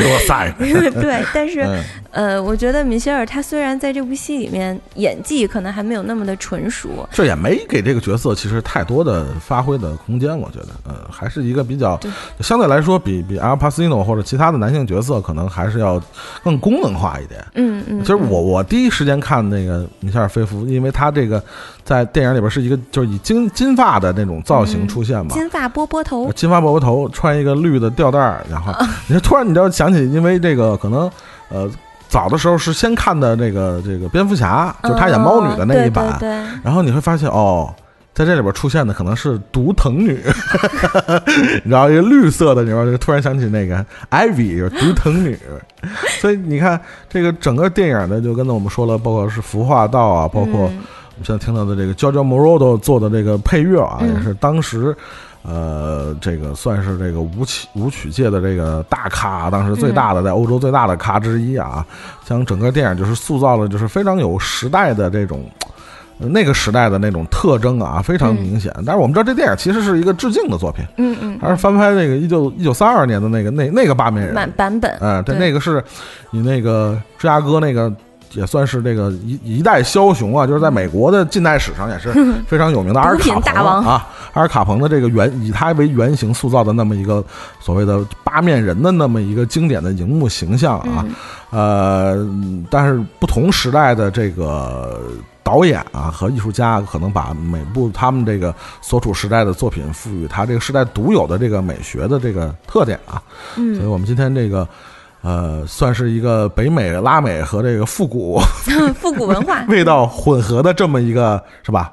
对，但是，呃，我觉得米歇尔他虽然在这部戏里面演技可能还没有那么的纯熟，这也没给这个角色其实太多的发挥的空间，我觉得，呃，还是一个比较相对来说比比阿尔帕西诺或者其他的男性角色可能还是要更功能化一点。嗯嗯，其实我我第一时间看那个米歇尔菲夫，因为他这个在电影里边是一个就是以金金发的那种造型出现嘛，金发波波头，金发波波头，穿一个绿的吊带儿。然后，你说突然你知道想起，因为这个可能，呃，早的时候是先看的这个这个蝙蝠侠，就是他演猫女的那一版，然后你会发现哦。在这里边出现的可能是毒藤女，(laughs) 然后一个绿色的，你知道就突然想起那个艾比，就是毒藤女。所以你看，这个整个电影呢，就跟我们说了，包括是服化道啊，包括我们现在听到的这个 JoJo Morodo 做的这个配乐啊，也是当时，呃，这个算是这个舞曲舞曲界的这个大咖，当时最大的在欧洲最大的咖之一啊，将整个电影就是塑造了，就是非常有时代的这种。那个时代的那种特征啊，非常明显。但是我们知道这电影其实是一个致敬的作品，嗯嗯，还是翻拍那个一九一九三二年的那个那那个八面人版版本。嗯，对，那个是你那个芝加哥那个也算是这个一一代枭雄啊，就是在美国的近代史上也是非常有名的阿尔卡彭啊，阿尔卡彭的这个原以他为原型塑造的那么一个所谓的八面人的那么一个经典的荧幕形象啊，呃，但是不同时代的这个。导演啊和艺术家可能把每部他们这个所处时代的作品赋予他这个时代独有的这个美学的这个特点啊，嗯，所以我们今天这个呃算是一个北美拉美和这个复古 (laughs) 复古文化 (laughs) 味道混合的这么一个是吧？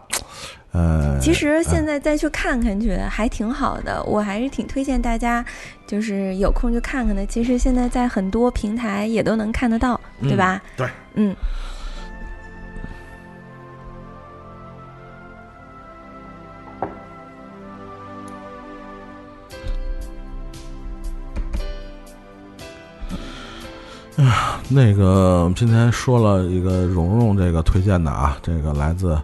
呃，其实现在再去看看去还挺好的，我还是挺推荐大家就是有空去看看的。其实现在在很多平台也都能看得到，对吧？对，嗯。哎呀，那个我们今天说了一个蓉蓉这个推荐的啊，这个来自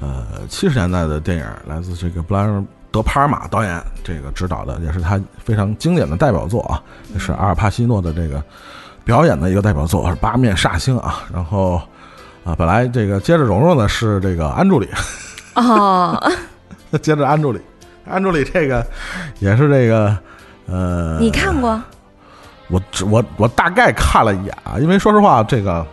呃七十年代的电影，来自这个布莱尔德帕尔玛导演这个指导的，也是他非常经典的代表作啊，也是阿尔帕西诺的这个表演的一个代表作，是八面煞星啊。然后啊，本来这个接着蓉蓉呢是这个安助理哦，(laughs) 接着安助理，安助理这个也是这个呃，你看过？我只我我大概看了一眼啊，因为说实话，这个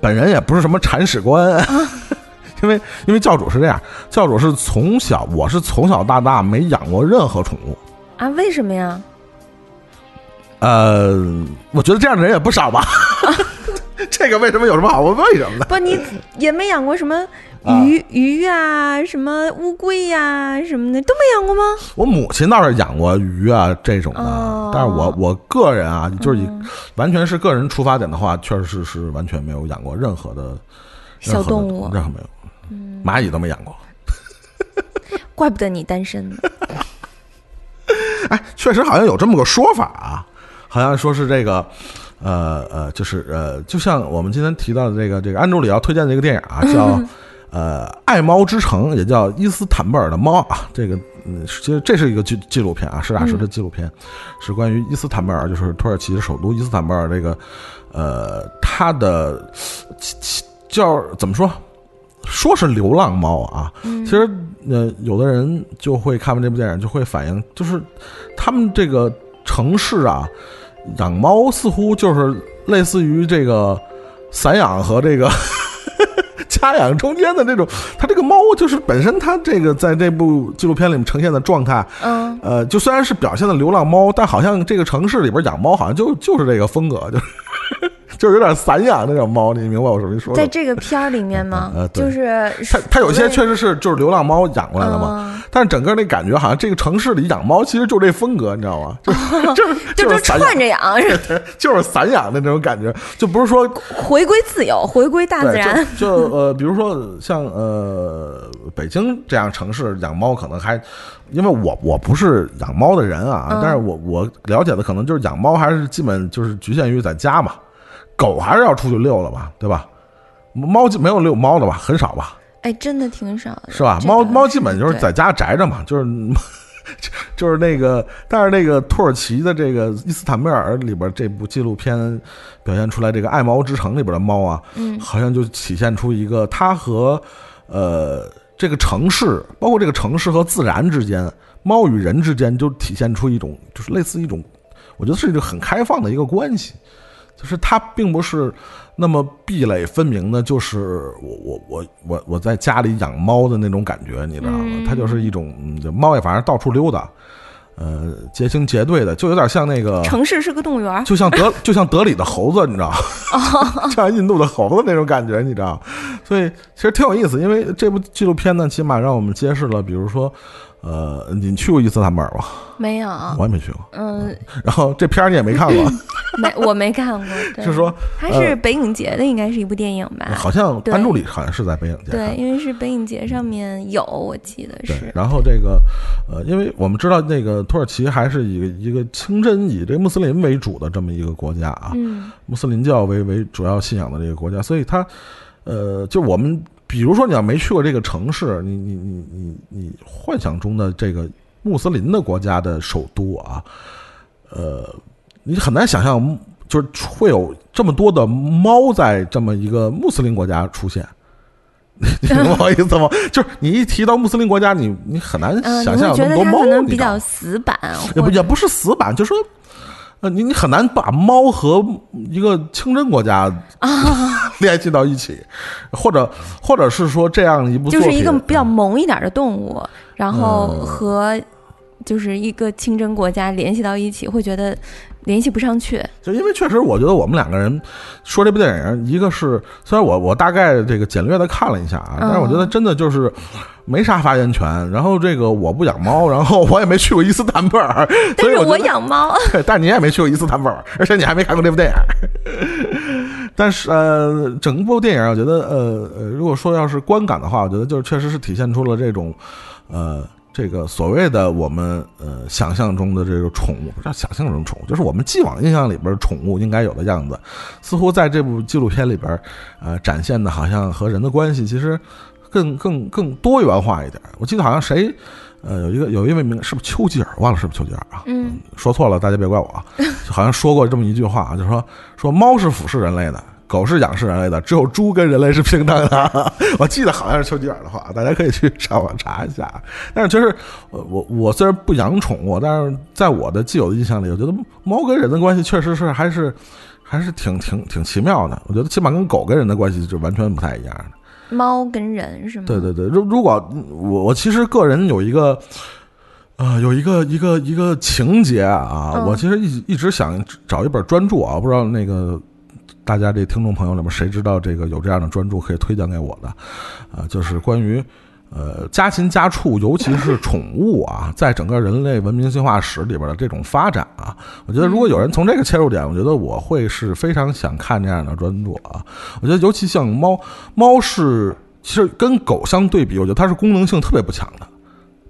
本人也不是什么铲屎官，(laughs) 因为因为教主是这样，教主是从小我是从小到大没养过任何宠物啊？为什么呀？呃，我觉得这样的人也不少吧。(laughs) 这个为什么有什么好问？为什么呢？不，你也没养过什么？鱼鱼啊，什么乌龟呀，什么的都没养过吗？我母亲倒是养过鱼啊这种的，但是我我个人啊，就是以完全是个人出发点的话，确实是是完全没有养过任何的小动物，任何没有，蚂蚁都没养过。(laughs) 怪不得你单身呢。(laughs) 哎，确实好像有这么个说法啊，好像说是这个，呃呃，就是呃，就像我们今天提到的这个这个安助理要推荐的一个电影啊，叫。(laughs) 呃，爱猫之城也叫伊斯坦布尔的猫啊，这个嗯，其实这是一个纪纪录片啊，实打实的纪录片，是关于伊斯坦布尔，就是土耳其的首都伊斯坦布尔这个，呃，它的叫怎么说？说是流浪猫啊，其实呃，有的人就会看完这部电影，就会反映，就是他们这个城市啊，养猫似乎就是类似于这个散养和这个。家养中间的这种，它这个猫就是本身它这个在这部纪录片里面呈现的状态，嗯，呃，就虽然是表现的流浪猫，但好像这个城市里边养猫好像就就是这个风格，就。就是有点散养那种猫，你明白我什么意思？在这个片儿里面吗？(laughs) 呃，就是它它有些确实是就是流浪猫养过来的嘛，但是整个那感觉好像这个城市里养猫其实就这风格，你知道吗？就 (laughs) 就是就是 (laughs) 串着养，就是散养的那种感觉，就不是说回归自由，回归大自然。就呃，比如说像呃北京这样城市养猫，可能还因为我我不是养猫的人啊，但是我我了解的可能就是养猫还是基本就是局限于在家嘛。狗还是要出去遛了吧，对吧？猫没有遛猫的吧，很少吧？哎，真的挺少的，是吧？猫猫基本就是在家宅着嘛，就是 (laughs) 就是那个，但是那个土耳其的这个伊斯坦布尔里边这部纪录片表现出来这个爱猫之城里边的猫啊，嗯，好像就体现出一个它和呃这个城市，包括这个城市和自然之间，猫与人之间就体现出一种就是类似一种，我觉得是一个很开放的一个关系。就是它并不是那么壁垒分明的，就是我我我我我在家里养猫的那种感觉，你知道吗？它就是一种猫也反正到处溜达，呃，结清结对的，就有点像那个城市是个动物园，就像德 (laughs) 就像德里的猴子，你知道吗？(laughs) 像印度的猴子那种感觉，你知道？所以其实挺有意思，因为这部纪录片呢，起码让我们揭示了，比如说。呃，你去过伊斯坦布尔吗？没有，我也没去过。嗯，然后这片儿你也没看过？(laughs) 没，我没看过。(laughs) 就是说，它是北影节的，应该是一部电影吧？好像安助理好像是在北影节。对，因为是北影节上面有，我记得是。然后这个，呃，因为我们知道那个土耳其还是以一个清真以这穆斯林为主的这么一个国家啊，穆斯林教为为主要信仰的这个国家，所以它，呃，就我们。比如说，你要没去过这个城市，你你你你你幻想中的这个穆斯林的国家的首都啊，呃，你很难想象，就是会有这么多的猫在这么一个穆斯林国家出现。你 (laughs) 懂我意思吗？就是你一提到穆斯林国家，你你很难想象有那么多猫。可能比较死板，也不也不是死板，就说。你你很难把猫和一个清真国家啊。(laughs) 联系到一起，或者或者是说这样一部就是一个比较萌一点的动物，然后和就是一个清真国家联系到一起，会觉得。联系不上去，就因为确实，我觉得我们两个人说这部电影，一个是虽然我我大概这个简略的看了一下啊，但是我觉得真的就是没啥发言权。然后这个我不养猫，然后我也没去过伊斯坦布尔，但是我养猫。但你也没去过伊斯坦布尔，而且你还没看过这部电影。(laughs) 但是呃，整部电影我觉得呃呃，如果说要是观感的话，我觉得就是确实是体现出了这种呃。这个所谓的我们呃想象中的这个宠物，不叫想象中宠物，就是我们既往印象里边宠物应该有的样子，似乎在这部纪录片里边，呃，展现的好像和人的关系其实更更更多元化一点。我记得好像谁，呃，有一个有一位名是不是丘吉尔，忘了是不是丘吉尔啊？嗯，说错了，大家别怪我，好像说过这么一句话啊，就是说说猫是俯视人类的。狗是仰视人类的，只有猪跟人类是平等的。(laughs) 我记得好像是丘吉尔的话，大家可以去上网查一下。但是其实，我我虽然不养宠物，但是在我的既有的印象里，我觉得猫跟人的关系确实是还是还是挺挺挺奇妙的。我觉得起码跟狗跟人的关系就完全不太一样的。猫跟人是吗？对对对，如如果我我其实个人有一个啊有一个一个一个情节啊，我其实一一直想找一本专著啊，不知道那个。大家这听众朋友里面，谁知道这个有这样的专注可以推荐给我的？啊，就是关于呃家禽家畜，尤其是宠物啊，在整个人类文明进化史里边的这种发展啊，我觉得如果有人从这个切入点，我觉得我会是非常想看这样的专注啊。我觉得尤其像猫，猫是其实跟狗相对比，我觉得它是功能性特别不强的。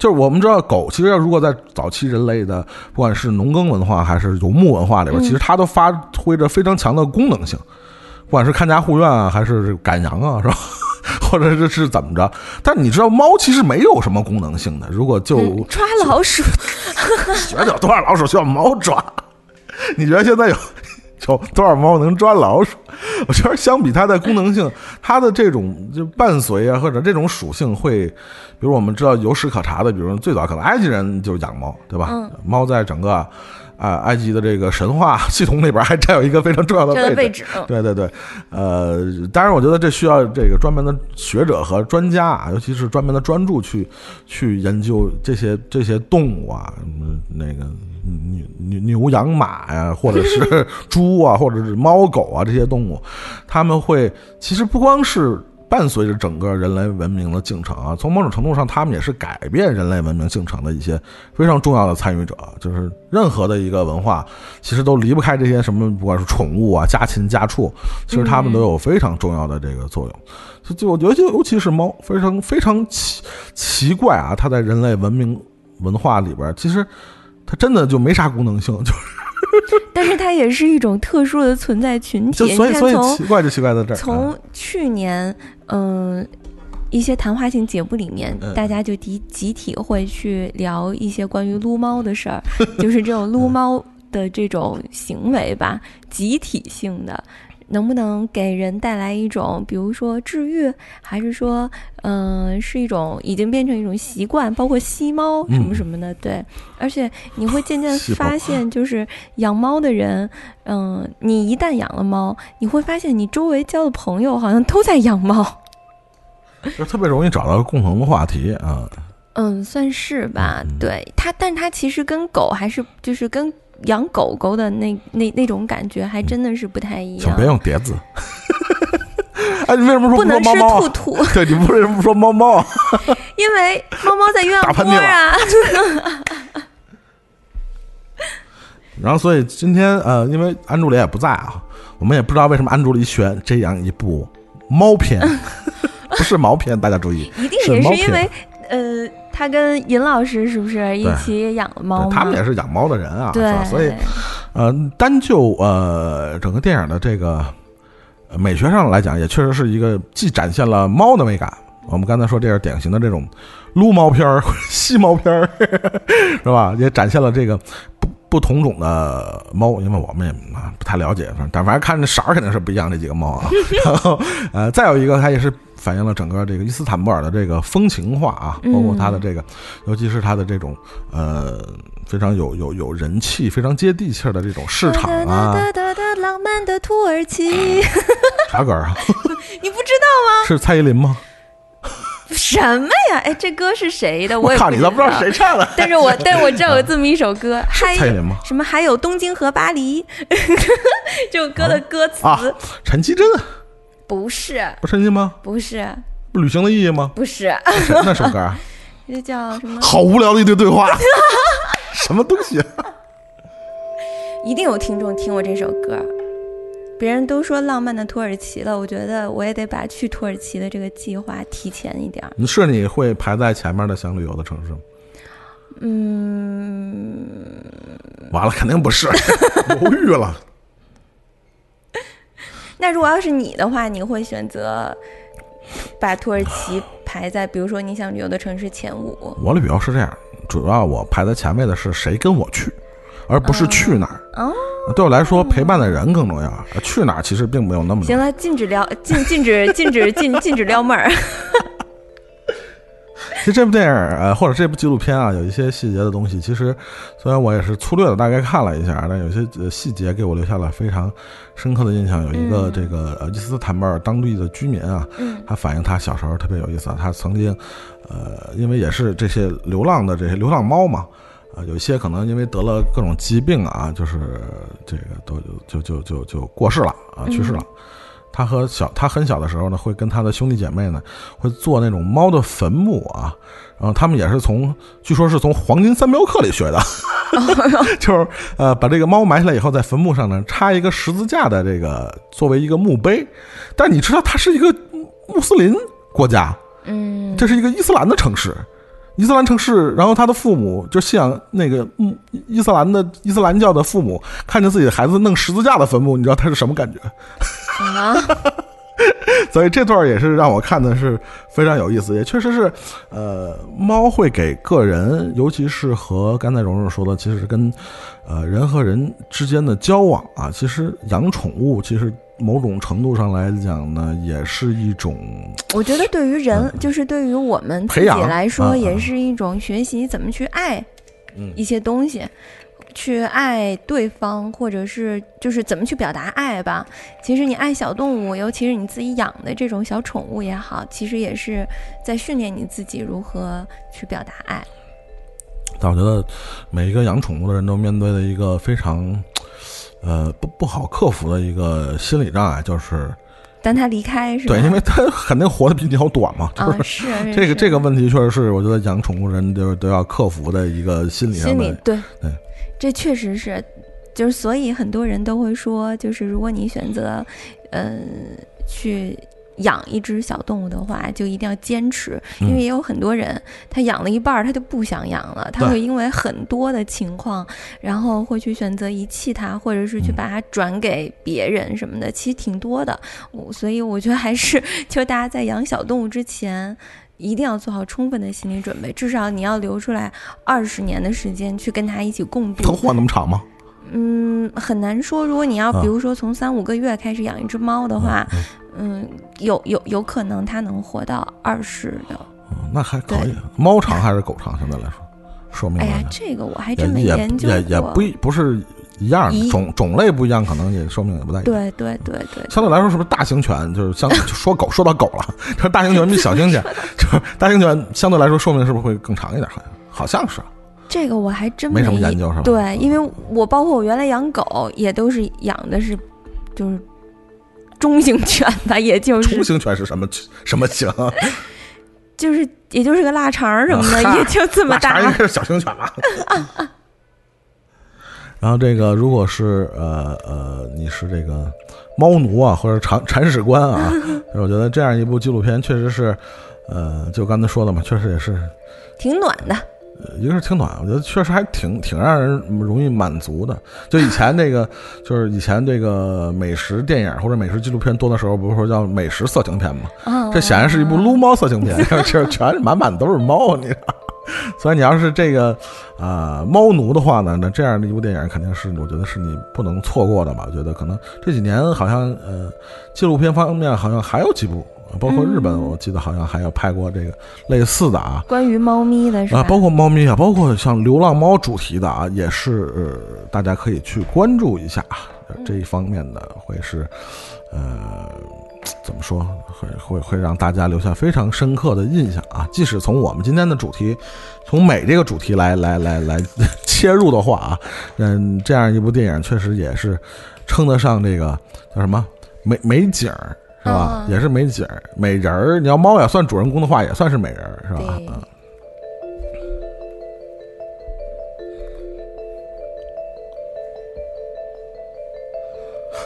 就是我们知道，狗其实要如果在早期人类的，不管是农耕文化还是游牧文化里边，其实它都发挥着非常强的功能性，不管是看家护院啊，还是赶羊啊，是吧？(laughs) 或者这是怎么着？但你知道，猫其实没有什么功能性的。如果就抓老鼠，(laughs) 觉得有多少老鼠需要猫抓？你觉得现在有？有多少猫能抓老鼠？(laughs) 我觉得相比它的功能性，它的这种就伴随啊，或者这种属性会，比如我们知道有史可查的，比如最早可能埃及人就养猫，对吧？猫在整个啊埃及的这个神话系统里边还占有一个非常重要的位置。对对对，呃，当然我觉得这需要这个专门的学者和专家啊，尤其是专门的专注去去研究这些这些动物啊，那个。牛牛牛羊马呀，或者是 (laughs) 猪啊，或者是猫狗啊，这些动物，他们会其实不光是伴随着整个人类文明的进程啊，从某种程度上，他们也是改变人类文明进程的一些非常重要的参与者。就是任何的一个文化，其实都离不开这些什么，不管是宠物啊、家禽家畜，其实他们都有非常重要的这个作用。就就我觉得，就尤其是猫，非常非常奇奇怪啊，它在人类文明文化里边，其实。它真的就没啥功能性，就是，(laughs) 但是它也是一种特殊的存在群体。所以，所以奇怪就奇怪在这儿。从去年，嗯，一些谈话性节目里面，大家就集集体会去聊一些关于撸猫的事儿，(laughs) 就是这种撸猫的这种行为吧，(laughs) 集体性的。能不能给人带来一种，比如说治愈，还是说，嗯，是一种已经变成一种习惯，包括吸猫什么什么的，对。而且你会渐渐发现，就是养猫的人，嗯，你一旦养了猫，你会发现你周围交的朋友好像都在养猫，就特别容易找到共同的话题啊。嗯，算是吧。对它，但它其实跟狗还是就是跟养狗狗的那那那种感觉还真的是不太一样。请别用叠字。(laughs) 哎，你为什么说不能吃兔兔？(laughs) 对，你为什么不说猫猫啊？(laughs) 因为猫猫在鸳鸯锅啊。然后，所以今天呃，因为安助理也不在啊，我们也不知道为什么安助理选这样一部猫片，不是毛片，大家注意，一定也是因为呃，他跟尹老师是不是一起养了猫？他们也是养猫的人啊，对，所以呃，单就呃整个电影的这个美学上来讲，也确实是一个既展现了猫的美感。我们刚才说这是典型的这种撸猫片儿、吸猫片儿，(laughs) 是吧？也展现了这个。不不同种的猫，因为我们也不太了解，但反正看着色儿肯定是不一样。这几个猫啊，(laughs) 然后呃，再有一个，它也是反映了整个这个伊斯坦布尔的这个风情化啊，包括它的这个，尤其是它的这种呃非常有有有人气、非常接地气的这种市场啊。浪漫的土耳其，(laughs) 啥歌啊？(laughs) 你不知道吗？是蔡依林吗？什么呀？哎，这歌是谁的？我靠，你都不知道谁唱的。(laughs) 但是我，但是我知道有这么一首歌，蔡依林吗？什么？还有东京和巴黎，这首歌的歌词。陈绮贞？不是，不陈绮吗？不是。旅行的意义吗？不是。那什么歌？(laughs) 这叫什么？好无聊的一堆对话。(laughs) 什么东西？(laughs) 一定有听众听过这首歌。别人都说浪漫的土耳其了，我觉得我也得把去土耳其的这个计划提前一点。你是你会排在前面的想旅游的城市吗？嗯，完了，肯定不是，犹豫了。那如果要是你的话，你会选择把土耳其排在，比如说你想旅游的城市前五？我的旅游是这样，主要我排在前位的是谁跟我去，而不是去哪儿。哦。对我来说，陪伴的人更重要。去哪儿其实并没有那么行了，禁止撩，禁禁止禁止禁禁止撩妹儿。(laughs) (laughs) 其实这部电影呃，或者这部纪录片啊，有一些细节的东西，其实虽然我也是粗略的大概看了一下，但有些细节给我留下了非常深刻的印象。有一个这个呃伊斯坦布尔当地的居民啊，他反映他小时候特别有意思啊，他曾经呃，因为也是这些流浪的这些流浪猫嘛。啊，有些可能因为得了各种疾病啊，就是这个都就就就就过世了啊，去世了。他和小他很小的时候呢，会跟他的兄弟姐妹呢，会做那种猫的坟墓啊。然后他们也是从，据说是从《黄金三镖客》里学的，(laughs) 就是呃，把这个猫埋下来以后，在坟墓上呢插一个十字架的这个作为一个墓碑。但你知道，它是一个穆斯林国家，嗯，这是一个伊斯兰的城市。伊斯兰城市，然后他的父母就信仰那个嗯伊斯兰的伊斯兰教的父母，看见自己的孩子弄十字架的坟墓，你知道他是什么感觉？啊！(laughs) 所以这段也是让我看的是非常有意思，也确实是，呃，猫会给个人，尤其是和刚才蓉蓉说的，其实是跟呃人和人之间的交往啊，其实养宠物其实。某种程度上来讲呢，也是一种。我觉得对于人，就是对于我们自己来说，也是一种学习怎么去爱一些东西，去爱对方，或者是就是怎么去表达爱吧。其实你爱小动物，尤其是你自己养的这种小宠物也好，其实也是在训练你自己如何去表达爱。但我觉得每一个养宠物的人都面对的一个非常。呃，不不好克服的一个心理障碍就是，当他离开是对，因为他肯定活得比你要短嘛，是是 (laughs) 这个这个问题确实是我觉得养宠物人就是都要克服的一个心理心理对。对，这确实是，就是所以很多人都会说，就是如果你选择，嗯，去。养一只小动物的话，就一定要坚持，因为也有很多人，他养了一半儿，他就不想养了，他会因为很多的情况，然后会去选择遗弃它，或者是去把它转给别人什么的，其实挺多的。所以我觉得还是，就大家在养小动物之前，一定要做好充分的心理准备，至少你要留出来二十年的时间去跟它一起共度。(laughs) 能活那么长吗？嗯，很难说。如果你要比如说从三五个月开始养一只猫的话。嗯，有有有可能它能活到二十的，那还可以。猫长还是狗长？相对来说，寿命？哎呀，这个我还真没研究过。也也不不是一样的种种类不一样，可能也寿命也不太一样。对对对对，相对来说，是不是大型犬就是相就说狗说到狗了，(laughs) 就是大型犬比小型犬，(laughs) 就是大型犬相对来说寿命是不是会更长一点？好像好像是。这个我还真没什么研究，是吧？对，因为我包括我原来养狗，也都是养的是就是中型犬吧，(laughs) 也就是中型犬是什么什么型？就是也就是个腊肠什么的，也就这么大。腊肠应该是小型犬吧？(laughs) 然后这个，如果是呃呃，你是这个猫奴啊，或者铲铲屎官啊，(laughs) 我觉得这样一部纪录片确实是，呃，就刚才说的嘛，确实也是挺暖的。一个是挺暖，我觉得确实还挺挺让人容易满足的。就以前那个，就是以前这个美食电影或者美食纪录片多的时候，不是说叫美食色情片吗？这显然是一部撸猫色情片，(laughs) 就是全满满都是猫，你知道。所以你要是这个啊猫奴的话呢，那这样的一部电影肯定是我觉得是你不能错过的吧？我觉得可能这几年好像呃纪录片方面好像还有几部。包括日本，我记得好像还有拍过这个类似的啊，关于猫咪的是啊，包括猫咪啊，包括像流浪猫主题的啊，也是大家可以去关注一下这一方面的，会是呃怎么说，会会会让大家留下非常深刻的印象啊。即使从我们今天的主题，从美这个主题来来来来 (laughs) 切入的话啊，嗯，这样一部电影确实也是称得上这个叫什么？美美景儿。是吧？也是美景儿、美人儿。你要猫也算主人公的话，也算是美人儿，是吧？嗯。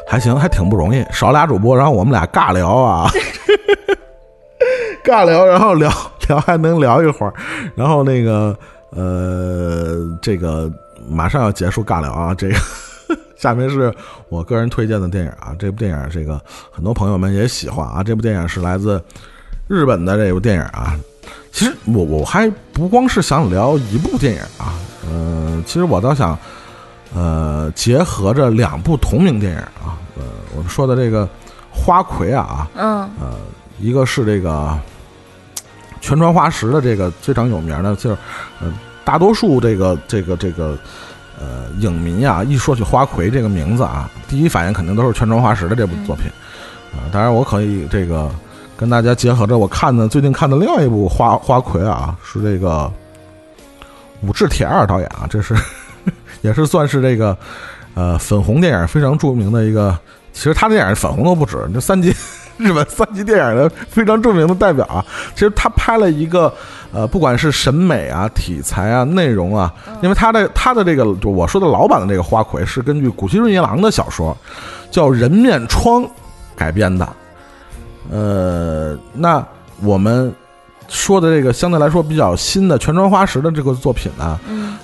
还行，还挺不容易。少俩主播，然后我们俩尬聊啊，(laughs) 尬聊，然后聊聊还能聊一会儿，然后那个呃，这个马上要结束尬聊啊，这个。下面是我个人推荐的电影啊，这部电影这个很多朋友们也喜欢啊。这部电影是来自日本的这部电影啊。其实我我还不光是想聊一部电影啊，呃，其实我倒想呃结合着两部同名电影啊。呃，我们说的这个花魁啊，嗯，呃，一个是这个全川花石的这个非常有名的，就是呃，大多数这个这个这个。呃，影迷啊，一说起花魁这个名字啊，第一反应肯定都是全川花石的这部作品啊。当然，我可以这个跟大家结合着我看的最近看的另外一部花花魁啊，是这个武志铁二导演啊，这是 (laughs) 也是算是这个呃粉红电影非常著名的一个。其实他的电影粉红都不止，这三级日本三级电影的非常著名的代表啊。其实他拍了一个。呃，不管是审美啊、题材啊、内容啊，因为他的他的这个，就我说的老版的这个花魁是根据古希润一郎的小说叫《人面疮》改编的。呃，那我们说的这个相对来说比较新的全川花石的这个作品呢，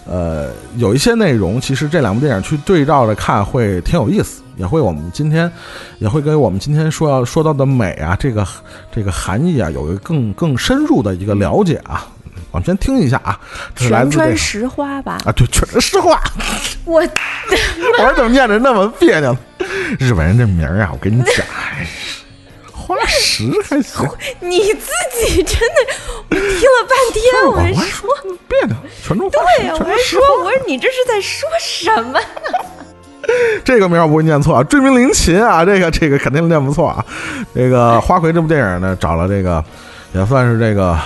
呃，有一些内容其实这两部电影去对照着看会挺有意思，也会我们今天也会跟我们今天说要说到的美啊，这个这个含义啊，有一个更更深入的一个了解啊。我们先听一下啊，全川石花吧？啊，对，全川石花。(laughs) 我 (laughs) 我怎么念着那么别扭？日本人这名儿啊，我跟你讲，(laughs) 花石还行。你自己真的，我听了半天，我还说别扭，全川对呀，我还说，我说你这是在说什么呢？(laughs) 这个名我不会念错啊，追名林琴啊，这个这个肯定念不错啊。这个花魁这部电影呢，找了这个也算是这个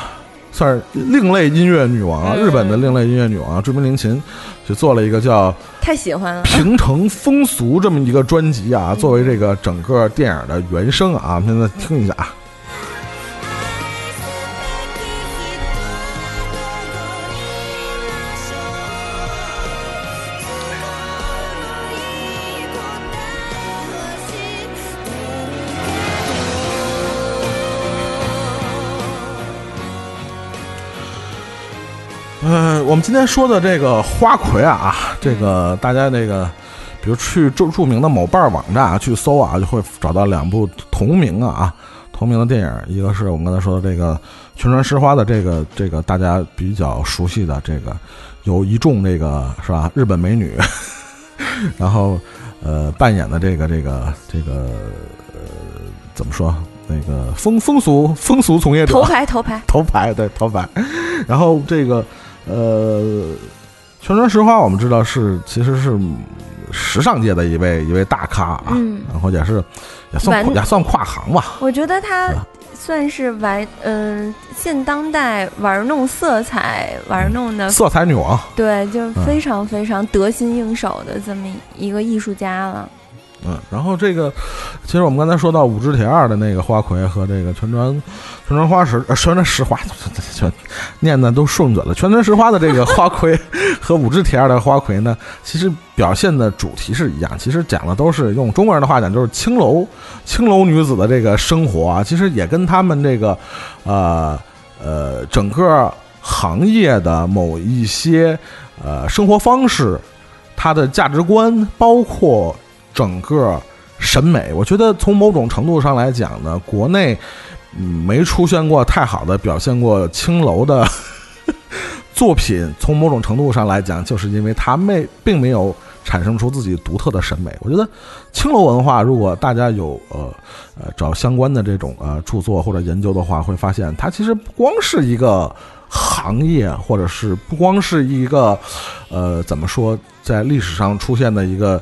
算是另类音乐女王啊，日本的另类音乐女王追名林琴，就做了一个叫太喜欢了平成风俗这么一个专辑啊，作为这个整个电影的原声啊，我们现在听一下啊。我们今天说的这个花魁啊，这个大家那个，比如去著著名的某瓣网站啊去搜啊，就会找到两部同名啊同名的电影，一个是我们刚才说的这个全川诗花的这个这个大家比较熟悉的这个有一众这个是吧日本美女，(laughs) 然后呃扮演的这个这个这个呃怎么说那个风风俗风俗从业者头牌头牌 (laughs) 头牌对头牌，然后这个。呃，全川石花我们知道是其实是时尚界的一位一位大咖啊，然后也是也算也算跨行吧。我觉得他算是玩嗯现当代玩弄色彩玩弄的色彩女王，对，就非常非常得心应手的这么一个艺术家了。嗯，然后这个，其实我们刚才说到五支铁二的那个花魁和这个全川全川花石呃全川石花，全念的都顺嘴了。全川石花的这个花魁 (laughs) 和五支铁二的花魁呢，其实表现的主题是一样，其实讲的都是用中国人的话讲，就是青楼青楼女子的这个生活啊，其实也跟他们这个呃呃整个行业的某一些呃生活方式，它的价值观包括。整个审美，我觉得从某种程度上来讲呢，国内没出现过太好的表现过青楼的 (laughs) 作品。从某种程度上来讲，就是因为他没并没有产生出自己独特的审美。我觉得青楼文化，如果大家有呃呃找相关的这种呃著作或者研究的话，会发现它其实不光是一个行业，或者是不光是一个呃怎么说，在历史上出现的一个。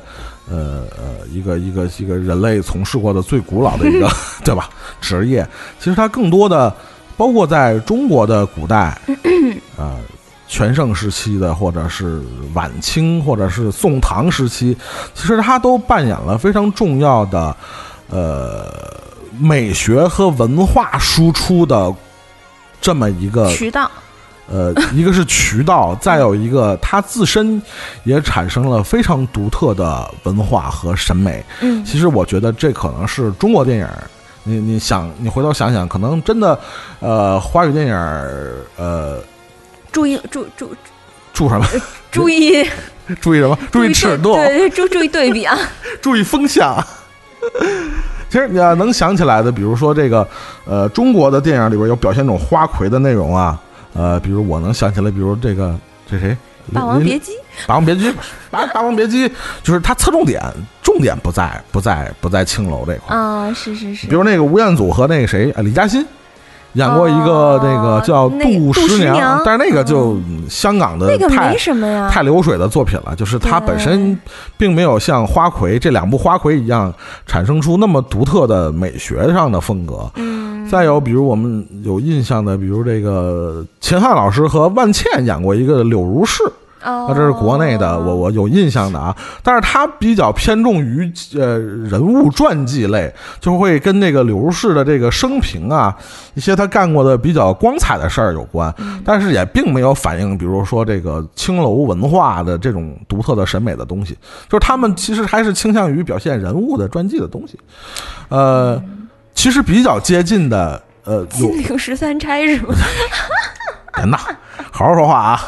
呃呃，一个一个一个人类从事过的最古老的一个，(laughs) 对吧？职业，其实它更多的，包括在中国的古代，(clears throat) 呃，全盛时期的，或者是晚清，或者是宋唐时期，其实它都扮演了非常重要的，呃，美学和文化输出的这么一个渠道。呃，一个是渠道，再有一个它自身也产生了非常独特的文化和审美。嗯，其实我觉得这可能是中国电影。你你想，你回头想想，可能真的，呃，华语电影，呃，注意注注注什么？注意注意什么？注意尺度？对，注注意对比啊！(laughs) 注意风向。(laughs) 其实你要能想起来的，比如说这个，呃，中国的电影里边有表现这种花魁的内容啊。呃，比如我能想起来，比如这个这谁，《霸王别姬》，《霸王别姬》，霸霸王别姬，就是它侧重点，重点不在不在不在青楼这块啊，是是是。比如那个吴彦祖和那个谁，李嘉欣。演过一个那个叫《杜十娘》，但是那个就香港的太太流水的作品了，就是它本身并没有像《花魁》这两部《花魁》一样产生出那么独特的美学上的风格。嗯，再有比如我们有印象的，比如这个秦汉老师和万茜演过一个《柳如是》。啊，这是国内的，我我有印象的啊，但是他比较偏重于呃人物传记类，就会跟那个柳如是的这个生平啊，一些他干过的比较光彩的事儿有关，但是也并没有反映，比如说这个青楼文化的这种独特的审美的东西，就是他们其实还是倾向于表现人物的传记的东西，呃，其实比较接近的，呃，金陵十三钗是吗？(laughs) 人呐，好好说话啊。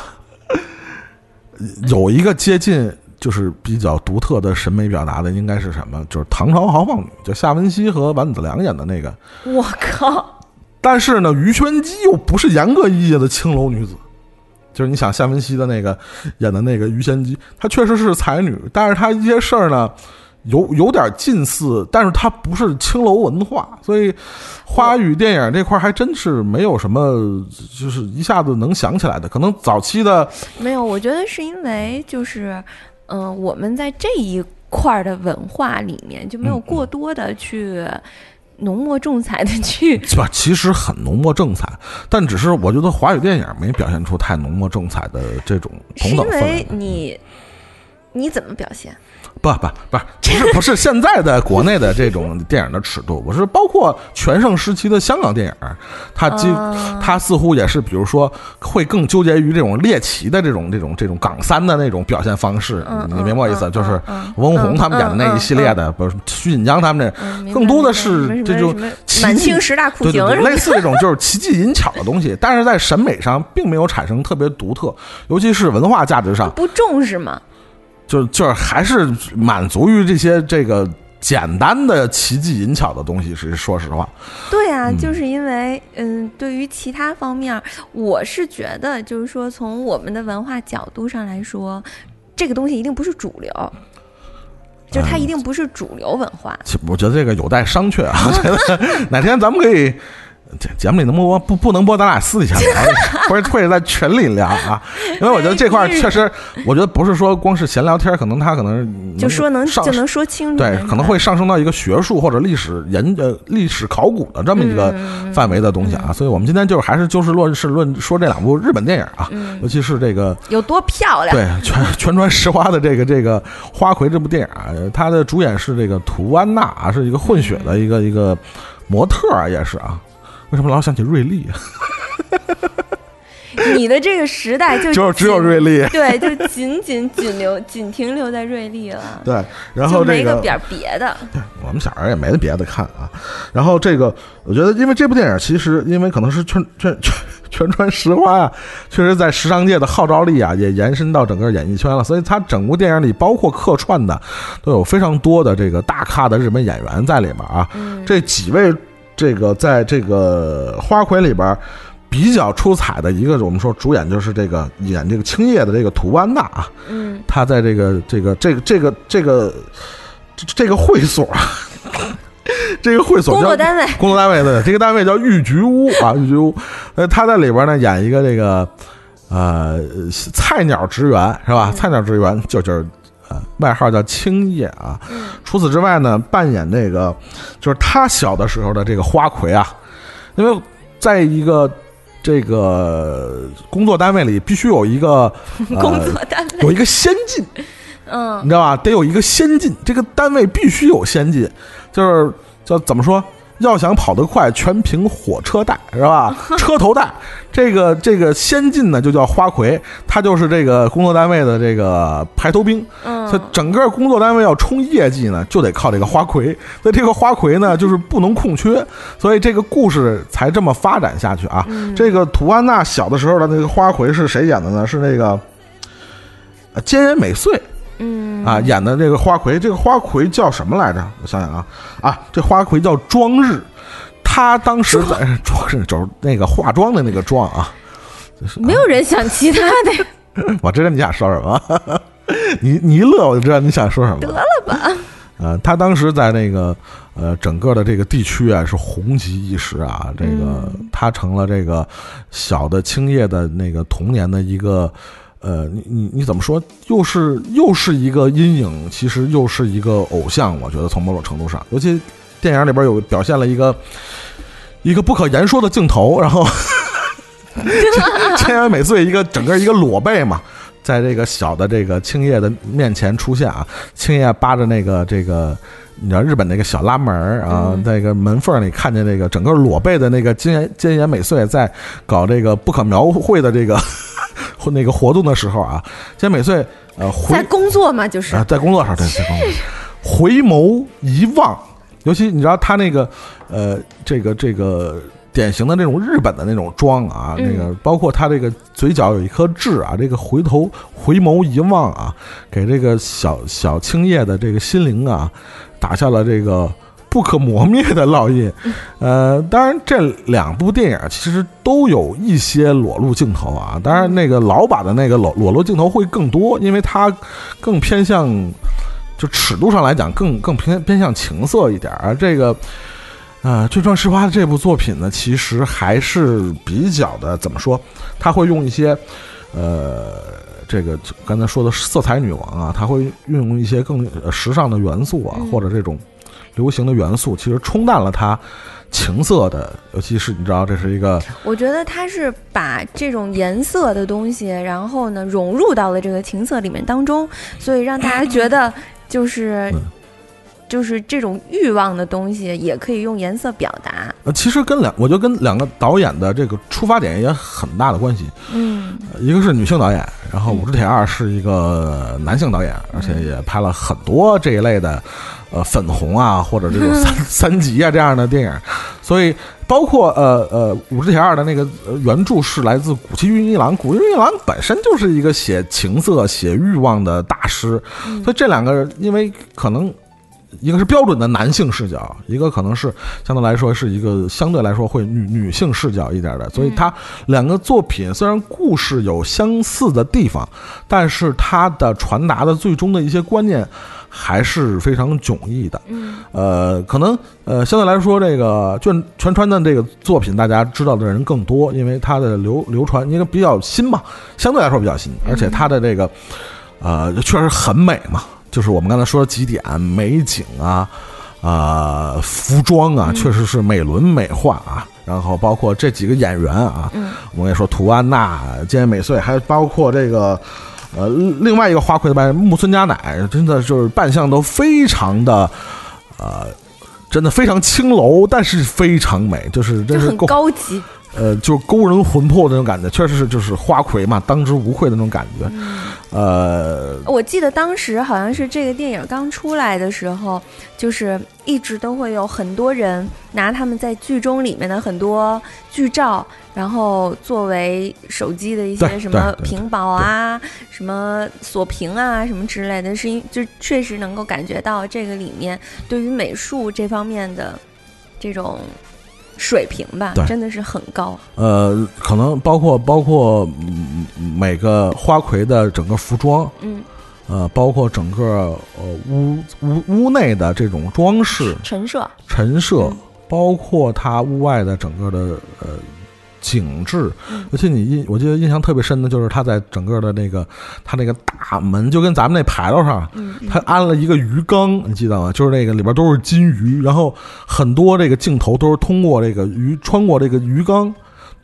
有一个接近就是比较独特的审美表达的，应该是什么？就是唐朝豪放女，就夏文熙和王子良演的那个。我靠！但是呢，于玄机又不是严格意义的青楼女子，就是你想夏文熙的那个演的那个于玄机，她确实是才女，但是她一些事儿呢。有有点近似，但是它不是青楼文化，所以华语电影这块还真是没有什么，就是一下子能想起来的。可能早期的没有，我觉得是因为就是，嗯，我们在这一块的文化里面就没有过多的去浓墨重彩的去。吧？其实很浓墨重彩，但只是我觉得华语电影没表现出太浓墨重彩的这种同等氛围。是因为你你怎么表现？不不不是不是不是现在的国内的这种电影的尺度，我是包括全盛时期的香港电影，它几它似乎也是，比如说会更纠结于这种猎奇的这种这种这种港三的那种表现方式，你明白我意思？就是翁虹他们演的那一系列的，不是徐锦江他们这，更多的是这种满清十大酷刑，类似这种就是奇技淫巧的东西，但是在审美上并没有产生特别独特，尤其是文化价值上不重视吗？就就是还是满足于这些这个简单的奇技淫巧的东西，是说实话。对啊，就是因为嗯，对于其他方面，我是觉得，就是说从我们的文化角度上来说，这个东西一定不是主流，就它一定不是主流文化。我觉得这个有待商榷啊。我觉得 (laughs) 哪天咱们可以。节节目里能播不不能播，咱俩私底下聊，(laughs) 或者或者在群里聊啊。因为我觉得这块确实，我觉得不是说光是闲聊天，可能他可能就说能就能说清楚，对，可能会上升到一个学术或者历史研呃历史考古的这么一个范围的东西啊。所以我们今天就是还是就事论事论说这两部日本电影啊，尤其是这个有多漂亮，对全全川石花的这个这个花魁这部电影啊，它的主演是这个图安娜啊，是一个混血的一个一个模特啊，也是啊。为什么老想起瑞丽？你的这个时代就 (laughs) 就只有瑞丽，(laughs) 对，就仅仅仅留仅停留在瑞丽了。对，然后没个点别的。对，我们小孩也没得别的看啊。然后这个，我觉得，因为这部电影其实，因为可能是全全全全川石花啊，确实在时尚界的号召力啊，也延伸到整个演艺圈了。所以，他整部电影里，包括客串的，都有非常多的这个大咖的日本演员在里面啊。这几位。这个在这个花魁里边比较出彩的一个，我们说主演就是这个演这个青叶的这个图安娜啊，嗯，他在这个这个这个这个这个这个会所，这个会所工作单位，工作单位对这个单位叫玉菊屋啊，玉菊屋，呃，他在里边呢演一个这个呃菜鸟职员是吧？菜鸟职员就就是。外号叫青叶啊，除此之外呢，扮演那个就是他小的时候的这个花魁啊，因为在一个这个工作单位里，必须有一个工作单位有一个先进，嗯，你知道吧？得有一个先进，这个单位必须有先进，就是叫怎么说？要想跑得快，全凭火车带，是吧？(laughs) 车头带，这个这个先进呢，就叫花魁，他就是这个工作单位的这个排头兵。嗯，所以整个工作单位要冲业绩呢，就得靠这个花魁。所以这个花魁呢，就是不能空缺，所以这个故事才这么发展下去啊。这个图安娜小的时候的那个花魁是谁演的呢？是那个菅原美穗。嗯啊，演的这个花魁，这个花魁叫什么来着？我想想啊，啊，这花魁叫庄日，他当时在 (laughs) 庄日就是那个化妆的那个妆啊。没有人想其他的。(laughs) 我知道你想说什么，你你一乐我就知道你想说什么。得了吧。呃，他当时在那个呃整个的这个地区啊是红极一时啊，这个他成了这个小的青叶的那个童年的一个。呃，你你你怎么说？又是又是一个阴影，其实又是一个偶像。我觉得从某种程度上，尤其电影里边有表现了一个一个不可言说的镜头，然后 (laughs) 千原美穗一个整个一个裸背嘛，在这个小的这个青叶的面前出现啊，青叶扒着那个这个你知道日本那个小拉门啊，那个门缝里看见那个整个裸背的那个金岩金岩美穗在搞这个不可描绘的这个。(laughs) 或那个活动的时候啊，兼美穗呃在工作嘛，就是啊，在工作上对在工作，(laughs) 回眸一望，尤其你知道他那个呃这个这个典型的那种日本的那种妆啊，那个包括他这个嘴角有一颗痣啊，这个回头回眸一望啊，给这个小小青叶的这个心灵啊打下了这个。不可磨灭的烙印，呃，当然这两部电影其实都有一些裸露镜头啊。当然，那个老版的那个裸裸露镜头会更多，因为它更偏向，就尺度上来讲更更偏偏向情色一点。而这个，呃，《最壮十八》的这部作品呢，其实还是比较的怎么说？他会用一些，呃，这个刚才说的色彩女王啊，他会运用一些更时尚的元素啊，或者这种。流行的元素其实冲淡了它情色的，尤其是你知道这是一个，我觉得它是把这种颜色的东西，然后呢融入到了这个情色里面当中，所以让大家觉得就是就是这种欲望的东西也可以用颜色表达。呃，其实跟两，我觉得跟两个导演的这个出发点也很大的关系。嗯，一个是女性导演，然后武志铁二是一个男性导演，而且也拍了很多这一类的。呃，粉红啊，或者这种 (laughs) 三三级啊这样的电影，所以包括呃呃《武志铁二》的那个原著是来自古崎骏一郎，古崎骏一郎本身就是一个写情色、写欲望的大师，所以这两个因为可能一个是标准的男性视角，一个可能是相对来说是一个相对来说会女女性视角一点的，所以他两个作品虽然故事有相似的地方，但是它的传达的最终的一些观念。还是非常迥异的。嗯，呃，可能呃相对来说，这个卷全川的这个作品，大家知道的人更多，因为它的流流传，因为比较新嘛，相对来说比较新，而且它的这个呃确实很美嘛，就是我们刚才说的几点美景啊。啊，服装啊，确实是美轮美奂啊。然后包括这几个演员啊，我跟你说图安娜、菅美穗，还包括这个呃另外一个花魁的扮演木村佳乃，真的就是扮相都非常的呃，真的非常青楼，但是非常美，就是真是很高级。呃，就是勾人魂魄那种感觉，确实是就是花魁嘛，当之无愧的那种感觉。呃，我记得当时好像是这个电影刚出来的时候，就是一直都会有很多人拿他们在剧中里面的很多剧照，然后作为手机的一些什么屏保啊、什么锁屏啊、什么之类的，是因就确实能够感觉到这个里面对于美术这方面的这种。水平吧，真的是很高。呃，可能包括包括每个花魁的整个服装，嗯，呃，包括整个呃屋屋屋内的这种装饰陈设陈设，包括它屋外的整个的呃。景致，而且你印，我记得印象特别深的就是他在整个的那个，他那个大门就跟咱们那牌楼上，他安了一个鱼缸，你记得吗？就是那个里边都是金鱼，然后很多这个镜头都是通过这个鱼穿过这个鱼缸，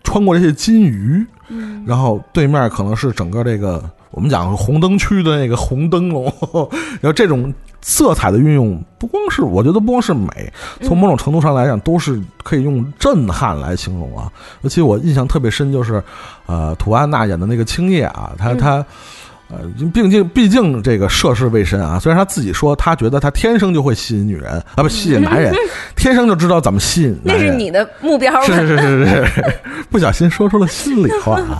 穿过这些金鱼，然后对面可能是整个这个我们讲红灯区的那个红灯笼，(laughs) 然后这种。色彩的运用不光是，我觉得不光是美，从某种程度上来讲，都是可以用震撼来形容啊。尤其我印象特别深，就是，呃，图安娜演的那个青叶啊，她她。呃，毕竟毕竟这个涉世未深啊。虽然他自己说他觉得他天生就会吸引女人啊，不吸引男人，(laughs) 天生就知道怎么吸引。那是你的目标。是是是是是，不小心说出了心里话啊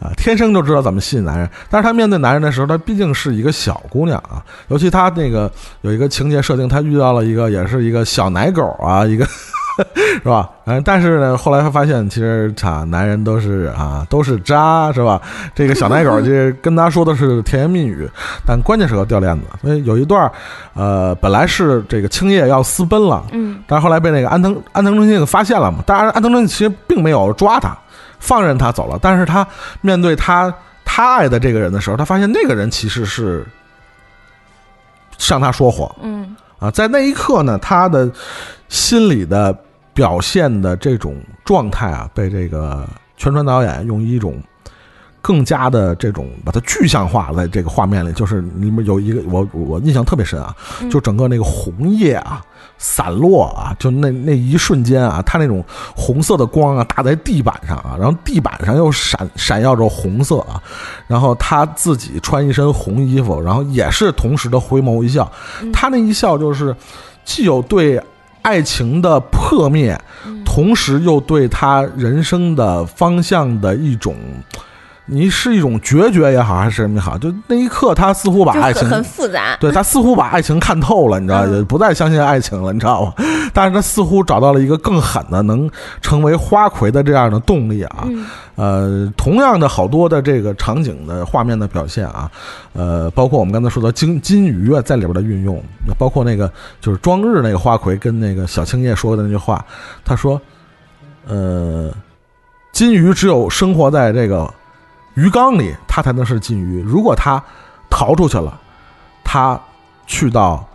啊！天生就知道怎么吸引男人，但是他面对男人的时候，他毕竟是一个小姑娘啊。尤其他那个有一个情节设定，他遇到了一个也是一个小奶狗啊，一个。(laughs) 是吧？嗯，但是呢，后来他发现，其实他男人都是啊，都是渣，是吧？这个小奶狗就 (laughs) 跟他说的是甜言蜜语，但关键时刻掉链子。所以有一段，呃，本来是这个青叶要私奔了，嗯，但是后来被那个安藤安藤忠信给发现了嘛。当然，安藤忠信其实并没有抓他，放任他走了。但是他面对他他爱的这个人的时候，他发现那个人其实是向他说谎，嗯，啊，在那一刻呢，他的心里的。表现的这种状态啊，被这个全川导演用一种更加的这种把它具象化在这个画面里，就是里面有一个我我印象特别深啊，就整个那个红叶啊散落啊，就那那一瞬间啊，它那种红色的光啊打在地板上啊，然后地板上又闪闪耀着红色啊，然后他自己穿一身红衣服，然后也是同时的回眸一笑，他那一笑就是既有对。爱情的破灭，同时又对他人生的方向的一种。你是一种决绝也好，还是什么也好，就那一刻，他似乎把爱情很复杂，对他似乎把爱情看透了，你知道，也不再相信爱情了，你知道吗？但是他似乎找到了一个更狠的，能成为花魁的这样的动力啊。呃，同样的好多的这个场景的画面的表现啊，呃，包括我们刚才说的金金鱼啊，在里边的运用，包括那个就是庄日那个花魁跟那个小青叶说的那句话，他说，呃，金鱼只有生活在这个。鱼缸里，它才能是金鱼。如果它逃出去了，它去到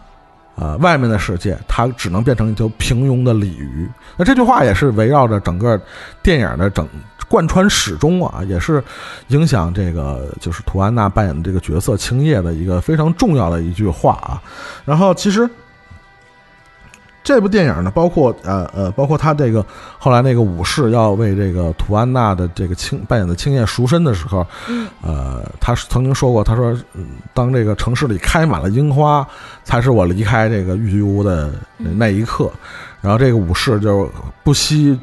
呃外面的世界，它只能变成一条平庸的鲤鱼。那这句话也是围绕着整个电影的整贯穿始终啊，也是影响这个就是图安娜扮演的这个角色青叶的一个非常重要的一句话啊。然后其实。这部电影呢，包括呃呃，包括他这个后来那个武士要为这个图安娜的这个青扮演的青叶赎身的时候，呃，他曾经说过，他说，当这个城市里开满了樱花，才是我离开这个玉居屋的那一刻。然后这个武士就不惜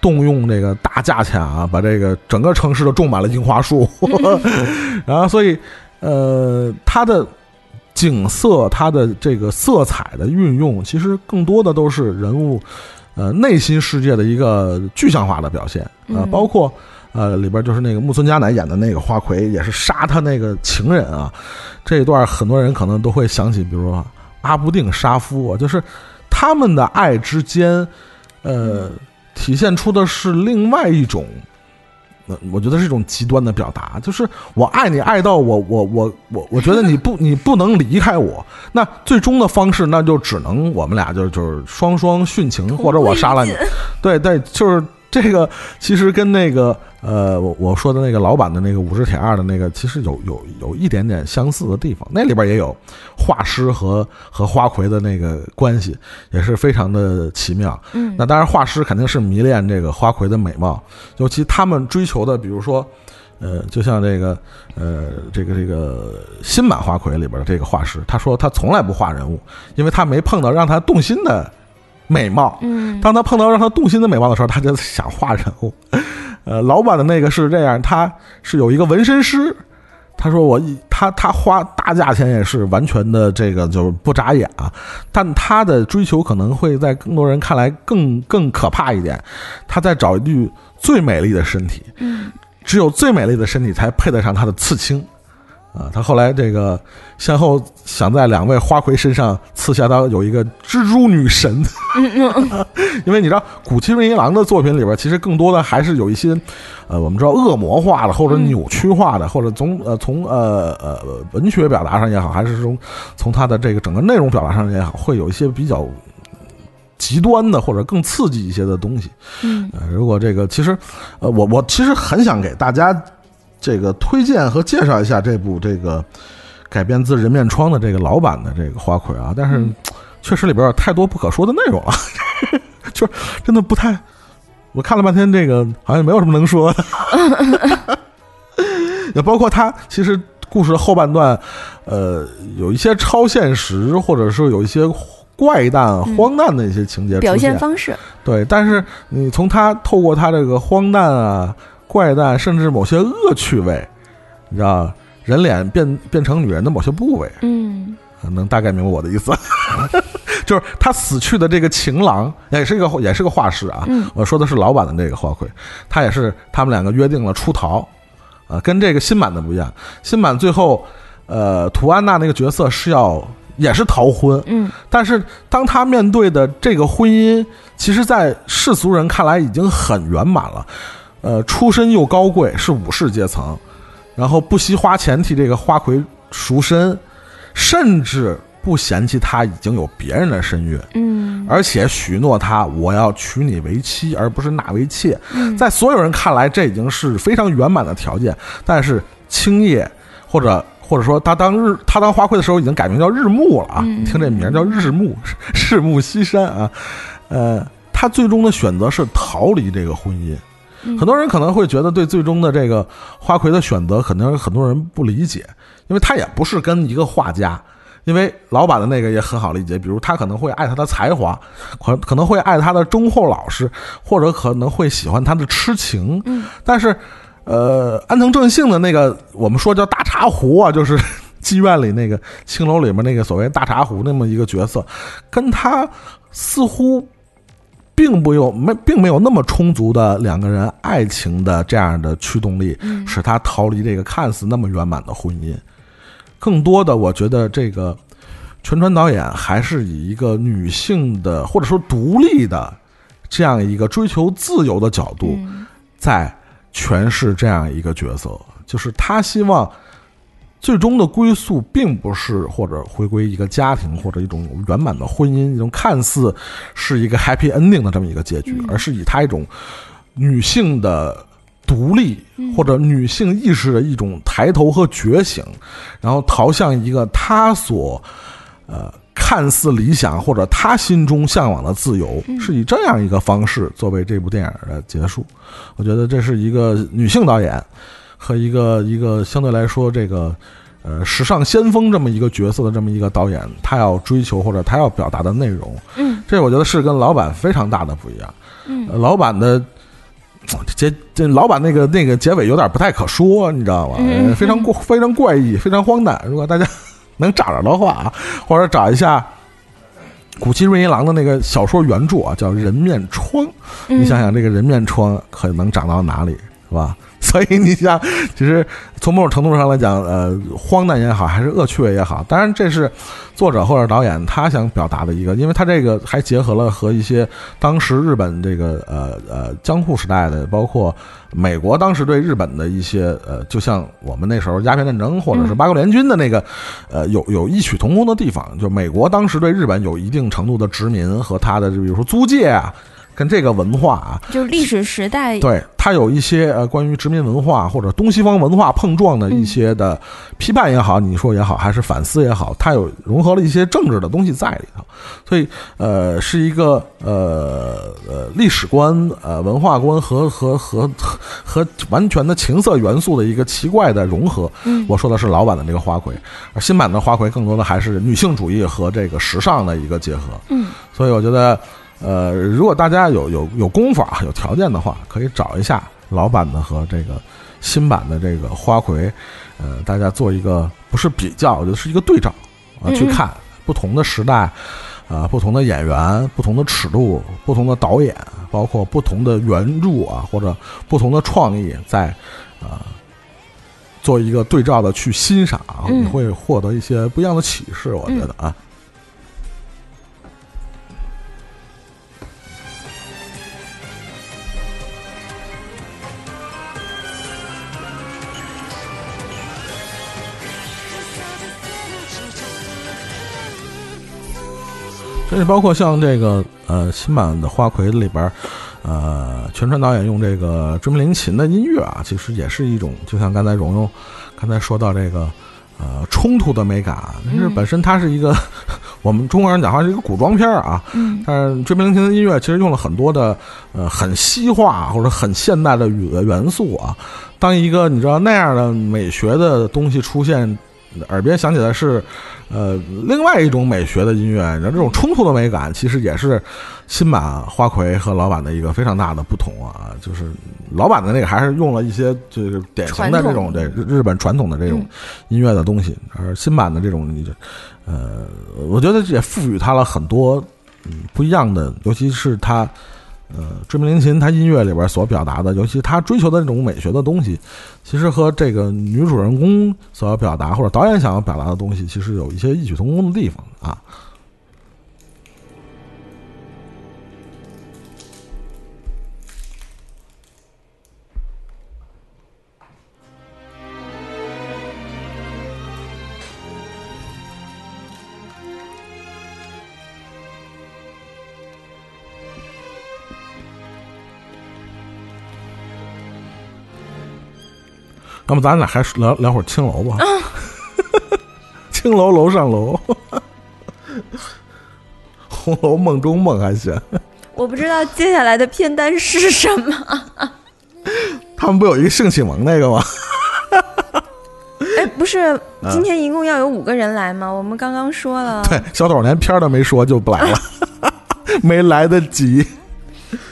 动用这个大价钱啊，把这个整个城市都种满了樱花树。(laughs) (laughs) 然后，所以呃，他的。景色，它的这个色彩的运用，其实更多的都是人物，呃，内心世界的一个具象化的表现啊。包括呃，里边就是那个木村佳乃演的那个花魁，也是杀他那个情人啊。这一段很多人可能都会想起，比如说阿不定杀夫，啊就是他们的爱之间，呃，体现出的是另外一种。我觉得是一种极端的表达，就是我爱你爱到我我我我我觉得你不你不能离开我，那最终的方式那就只能我们俩就就是双双殉情，或者我杀了你，对对，就是这个其实跟那个。呃，我我说的那个老版的那个五十铁二的那个，其实有有有一点点相似的地方。那里边也有画师和和花魁的那个关系，也是非常的奇妙。嗯，那当然画师肯定是迷恋这个花魁的美貌，尤其他们追求的，比如说，呃，就像这个呃这个这个新版花魁里边的这个画师，他说他从来不画人物，因为他没碰到让他动心的美貌。嗯，当他碰到让他动心的美貌的时候，他就想画人物。呃，老版的那个是这样，他是有一个纹身师，他说我他他花大价钱也是完全的这个就是不眨眼啊，但他的追求可能会在更多人看来更更可怕一点，他在找一具最美丽的身体，嗯，只有最美丽的身体才配得上他的刺青。啊，他后来这个先后想在两位花魁身上刺下刀有一个蜘蛛女神，(laughs) 因为你知道古奇润一郎的作品里边，其实更多的还是有一些，呃，我们知道恶魔化的或者扭曲化的，或者从呃从呃呃文学表达上也好，还是从从他的这个整个内容表达上也好，会有一些比较极端的或者更刺激一些的东西。嗯，如果这个其实，呃，我我其实很想给大家。这个推荐和介绍一下这部这个改编自《人面疮》的这个老版的这个花魁啊，但是确实里边有太多不可说的内容了，(laughs) 就是真的不太。我看了半天，这个好像没有什么能说的，(laughs) 也包括他其实故事的后半段，呃，有一些超现实，或者说有一些怪诞、荒诞的一些情节表现方式。对，但是你从他透过他这个荒诞啊。怪诞，甚至某些恶趣味，你知道，人脸变变成女人的某些部位，嗯，能大概明白我的意思，(laughs) 就是他死去的这个情郎，也是一个也是个画师啊。我说的是老版的这个花魁，他也是他们两个约定了出逃，啊，跟这个新版的不一样。新版最后，呃，图安娜那个角色是要也是逃婚，嗯，但是当他面对的这个婚姻，其实，在世俗人看来已经很圆满了。呃，出身又高贵，是武士阶层，然后不惜花钱替这个花魁赎身，甚至不嫌弃他已经有别人的身孕，嗯，而且许诺他我要娶你为妻，而不是纳为妾。嗯，在所有人看来，这已经是非常圆满的条件。但是青叶，或者或者说他当日他当花魁的时候，已经改名叫日暮了啊！你听这名叫日暮，日暮西山啊。呃，他最终的选择是逃离这个婚姻。很多人可能会觉得，对最终的这个花魁的选择，可能很多人不理解，因为他也不是跟一个画家，因为老板的那个也很好理解，比如他可能会爱他的才华，可可能会爱他的忠厚老实，或者可能会喜欢他的痴情。嗯，但是，呃，安藤正幸的那个我们说叫大茶壶啊，就是 (laughs) 妓院里那个青楼里面那个所谓大茶壶那么一个角色，跟他似乎。并不有没，并没有那么充足的两个人爱情的这样的驱动力，使他逃离这个看似那么圆满的婚姻。更多的，我觉得这个全川导演还是以一个女性的或者说独立的这样一个追求自由的角度，在诠释这样一个角色，就是他希望。最终的归宿并不是或者回归一个家庭或者一种圆满的婚姻，一种看似是一个 happy ending 的这么一个结局，而是以她一种女性的独立或者女性意识的一种抬头和觉醒，然后逃向一个她所呃看似理想或者她心中向往的自由，是以这样一个方式作为这部电影的结束。我觉得这是一个女性导演。和一个一个相对来说这个，呃，时尚先锋这么一个角色的这么一个导演，他要追求或者他要表达的内容，嗯，这我觉得是跟老板非常大的不一样。嗯，老板的 (tsk) 结这老板那个那个结尾有点不太可说，你知道吗？非常怪非常怪异，非常荒诞。如果大家能找着的话啊，或者找一下古奇润一郎的那个小说原著啊，叫《人面疮》，你想想这个人面疮可能长到哪里，是吧？所以你想，其实从某种程度上来讲，呃，荒诞也好，还是恶趣味也好，当然这是作者或者导演他想表达的一个，因为他这个还结合了和一些当时日本这个呃呃江户时代的，包括美国当时对日本的一些呃，就像我们那时候鸦片战争或者是八国联军的那个，呃，有有异曲同工的地方，就美国当时对日本有一定程度的殖民和他的就，比如说租界啊。跟这个文化啊，就是历史时代，对它有一些呃关于殖民文化或者东西方文化碰撞的一些的批判也好，你说也好，还是反思也好，它有融合了一些政治的东西在里头，所以呃是一个呃呃历史观呃文化观和和和和完全的情色元素的一个奇怪的融合。嗯，我说的是老版的那个花魁，而新版的花魁更多的还是女性主义和这个时尚的一个结合。嗯，所以我觉得。呃，如果大家有有有功夫啊，有条件的话，可以找一下老版的和这个新版的这个花魁，呃，大家做一个不是比较，我觉得是一个对照啊，去看不同的时代，啊，不同的演员，不同的尺度，不同的导演，包括不同的原著啊，或者不同的创意，在啊做一个对照的去欣赏，你会获得一些不一样的启示，我觉得啊。甚至包括像这个呃新版的《花魁》里边，呃全川导演用这个追名铃琴的音乐啊，其实也是一种，就像刚才蓉蓉刚才说到这个呃冲突的美感，但是本身它是一个 (laughs) 我们中国人讲话是一个古装片啊，但是追名铃琴的音乐其实用了很多的呃很西化或者很现代的语元素啊，当一个你知道那样的美学的东西出现。耳边响起来是，呃，另外一种美学的音乐，然后这种冲突的美感，其实也是新版花魁和老版的一个非常大的不同啊。就是老版的那个还是用了一些就是典型的这种对日本传统的这种音乐的东西，而新版的这种，呃，我觉得也赋予它了很多嗯不一样的，尤其是它。呃，追名林琴，他音乐里边所表达的，尤其他追求的那种美学的东西，其实和这个女主人公所要表达，或者导演想要表达的东西，其实有一些异曲同工的地方啊。那么咱俩还聊聊会儿青楼吧，青楼楼上楼，《红楼梦》中梦还行。我不知道接下来的片单是什么。(laughs) 他们不有一个性启蒙那个吗？(laughs) 哎，不是，(laughs) 今天一共要有五个人来吗？我们刚刚说了。对，小董连片都没说就不来了，没来得及。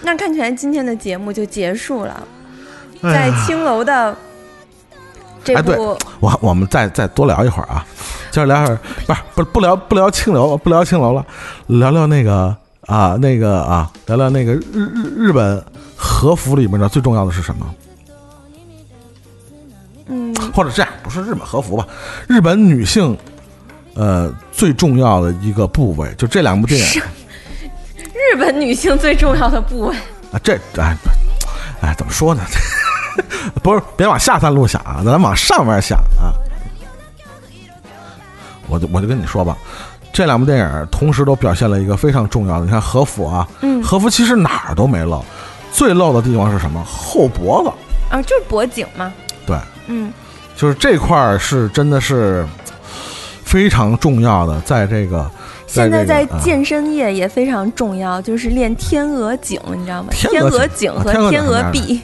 那看起来今天的节目就结束了，在青楼的。哎，对，我我们再再多聊一会儿啊，接着聊会儿，不是不不聊不聊青楼，不聊青楼了，聊聊那个啊那个啊，聊聊那个日日日本和服里面的最重要的是什么？嗯，或者这样，不是日本和服吧？日本女性呃最重要的一个部位，就这两部电影。日本女性最重要的部位啊，这哎哎，怎么说呢？不是，别往下三路想啊，咱往上面想啊。我就我就跟你说吧，这两部电影同时都表现了一个非常重要的。你看和服啊，嗯，和服其实哪儿都没露，最露的地方是什么？后脖子啊，就是脖颈嘛。对，嗯，就是这块儿是真的是非常重要的，在这个现在在健身业也非常重要，就是练天鹅颈，你知道吗？天鹅颈和天鹅臂。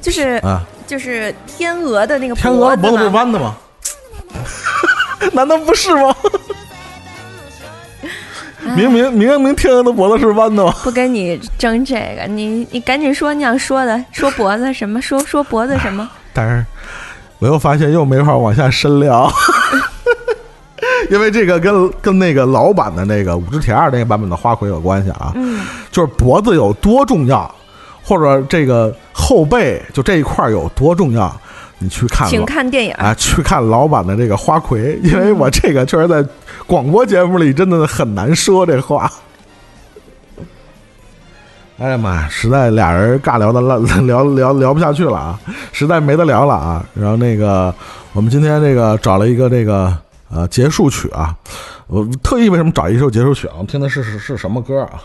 就是啊，就是天鹅的那个天鹅脖子不是弯的吗？(laughs) 难道不是吗？明明明明天鹅的脖子是弯的吗？不跟你争这个，你你赶紧说你想说的，说脖子什么？说说脖子什么？但是我又发现又没法往下深聊，因为这个跟跟那个老版的那个武志铁二那个版本的花魁有关系啊。嗯，就是脖子有多重要，或者这个。后背就这一块有多重要，你去看，请看电影啊，去看老版的这个花魁，因为我这个确实在广播节目里真的很难说这话。(laughs) 哎呀妈呀，实在俩人尬聊的聊聊聊聊不下去了啊，实在没得聊了啊。然后那个，我们今天这个找了一个这个呃结束曲啊，我特意为什么找一首结束曲啊？我们听的是是是什么歌啊？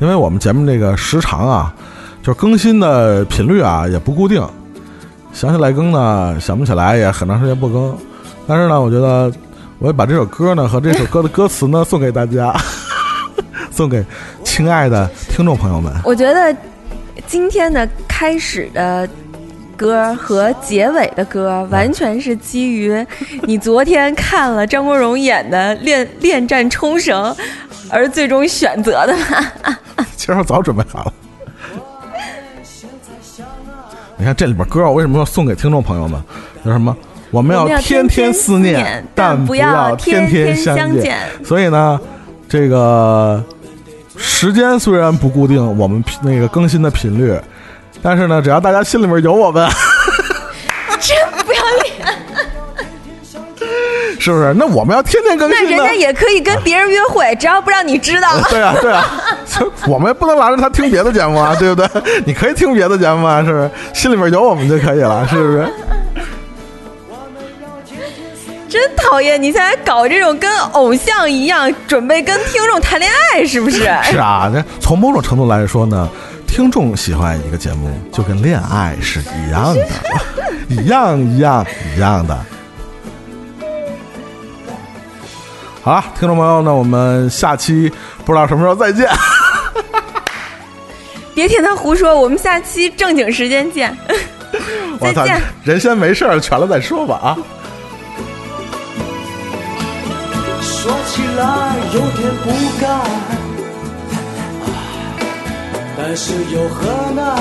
因为我们节目这个时长啊，就是更新的频率啊也不固定，想起来更呢，想不起来也很长时间不更。但是呢，我觉得。我要把这首歌呢和这首歌的歌词呢送给大家，(laughs) 送给亲爱的听众朋友们。我觉得今天的开始的歌和结尾的歌完全是基于你昨天看了张国荣演的《恋恋战冲绳》而最终选择的吧？(laughs) 其实我早准备好了。你看这里边歌，我为什么要送给听众朋友们？叫什么？我们要天天思念，但不要天天相见。所以呢，这个时间虽然不固定，我们那个更新的频率，但是呢，只要大家心里面有我们，是不是？那我们要天天更新，那人家也可以跟别人约会，(laughs) 只要不让你知道。对啊，对啊，(laughs) 我们不能拦着他听别的节目啊，(laughs) 对不对？你可以听别的节目啊，是不是？心里面有我们就可以了，是不是？真讨厌！你现在搞这种跟偶像一样，准备跟听众谈恋爱，是不是？是啊，那从某种程度来说呢，听众喜欢一个节目，就跟恋爱是一样的，一样一样一样的。好了，听众朋友，那我们下期不知道什么时候再见。(laughs) 别听他胡说，我们下期正经时间见。(laughs) 再见。人先没事儿，全了再说吧啊。说起来有点不甘，但是又何难？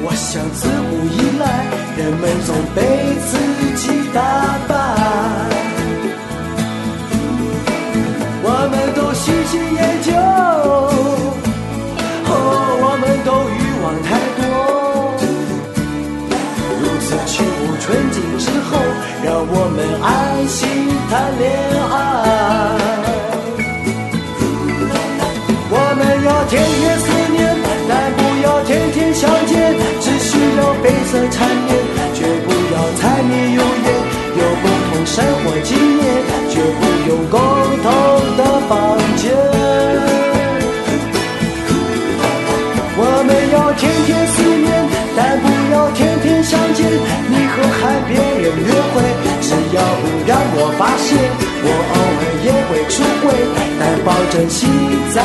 我想自古以来，人们总被自己打败。我们都细心研究，哦，我们都欲望太多，如此去无纯净之后，让我们安。心谈恋爱，黑色缠绵，绝不要柴米油盐。有共同生活经验，绝不用共同的房间。我们要天天思念，但不要天天相见。你和海边人约会。只要不让我发现，我偶尔也会出轨，但保证心在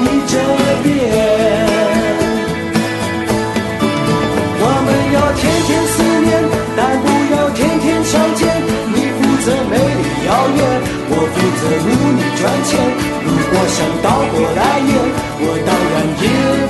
你这边。要天天思念，但不要天天相见。你负责美丽遥远，我负责努力赚钱。如果想倒过来演，我当然也。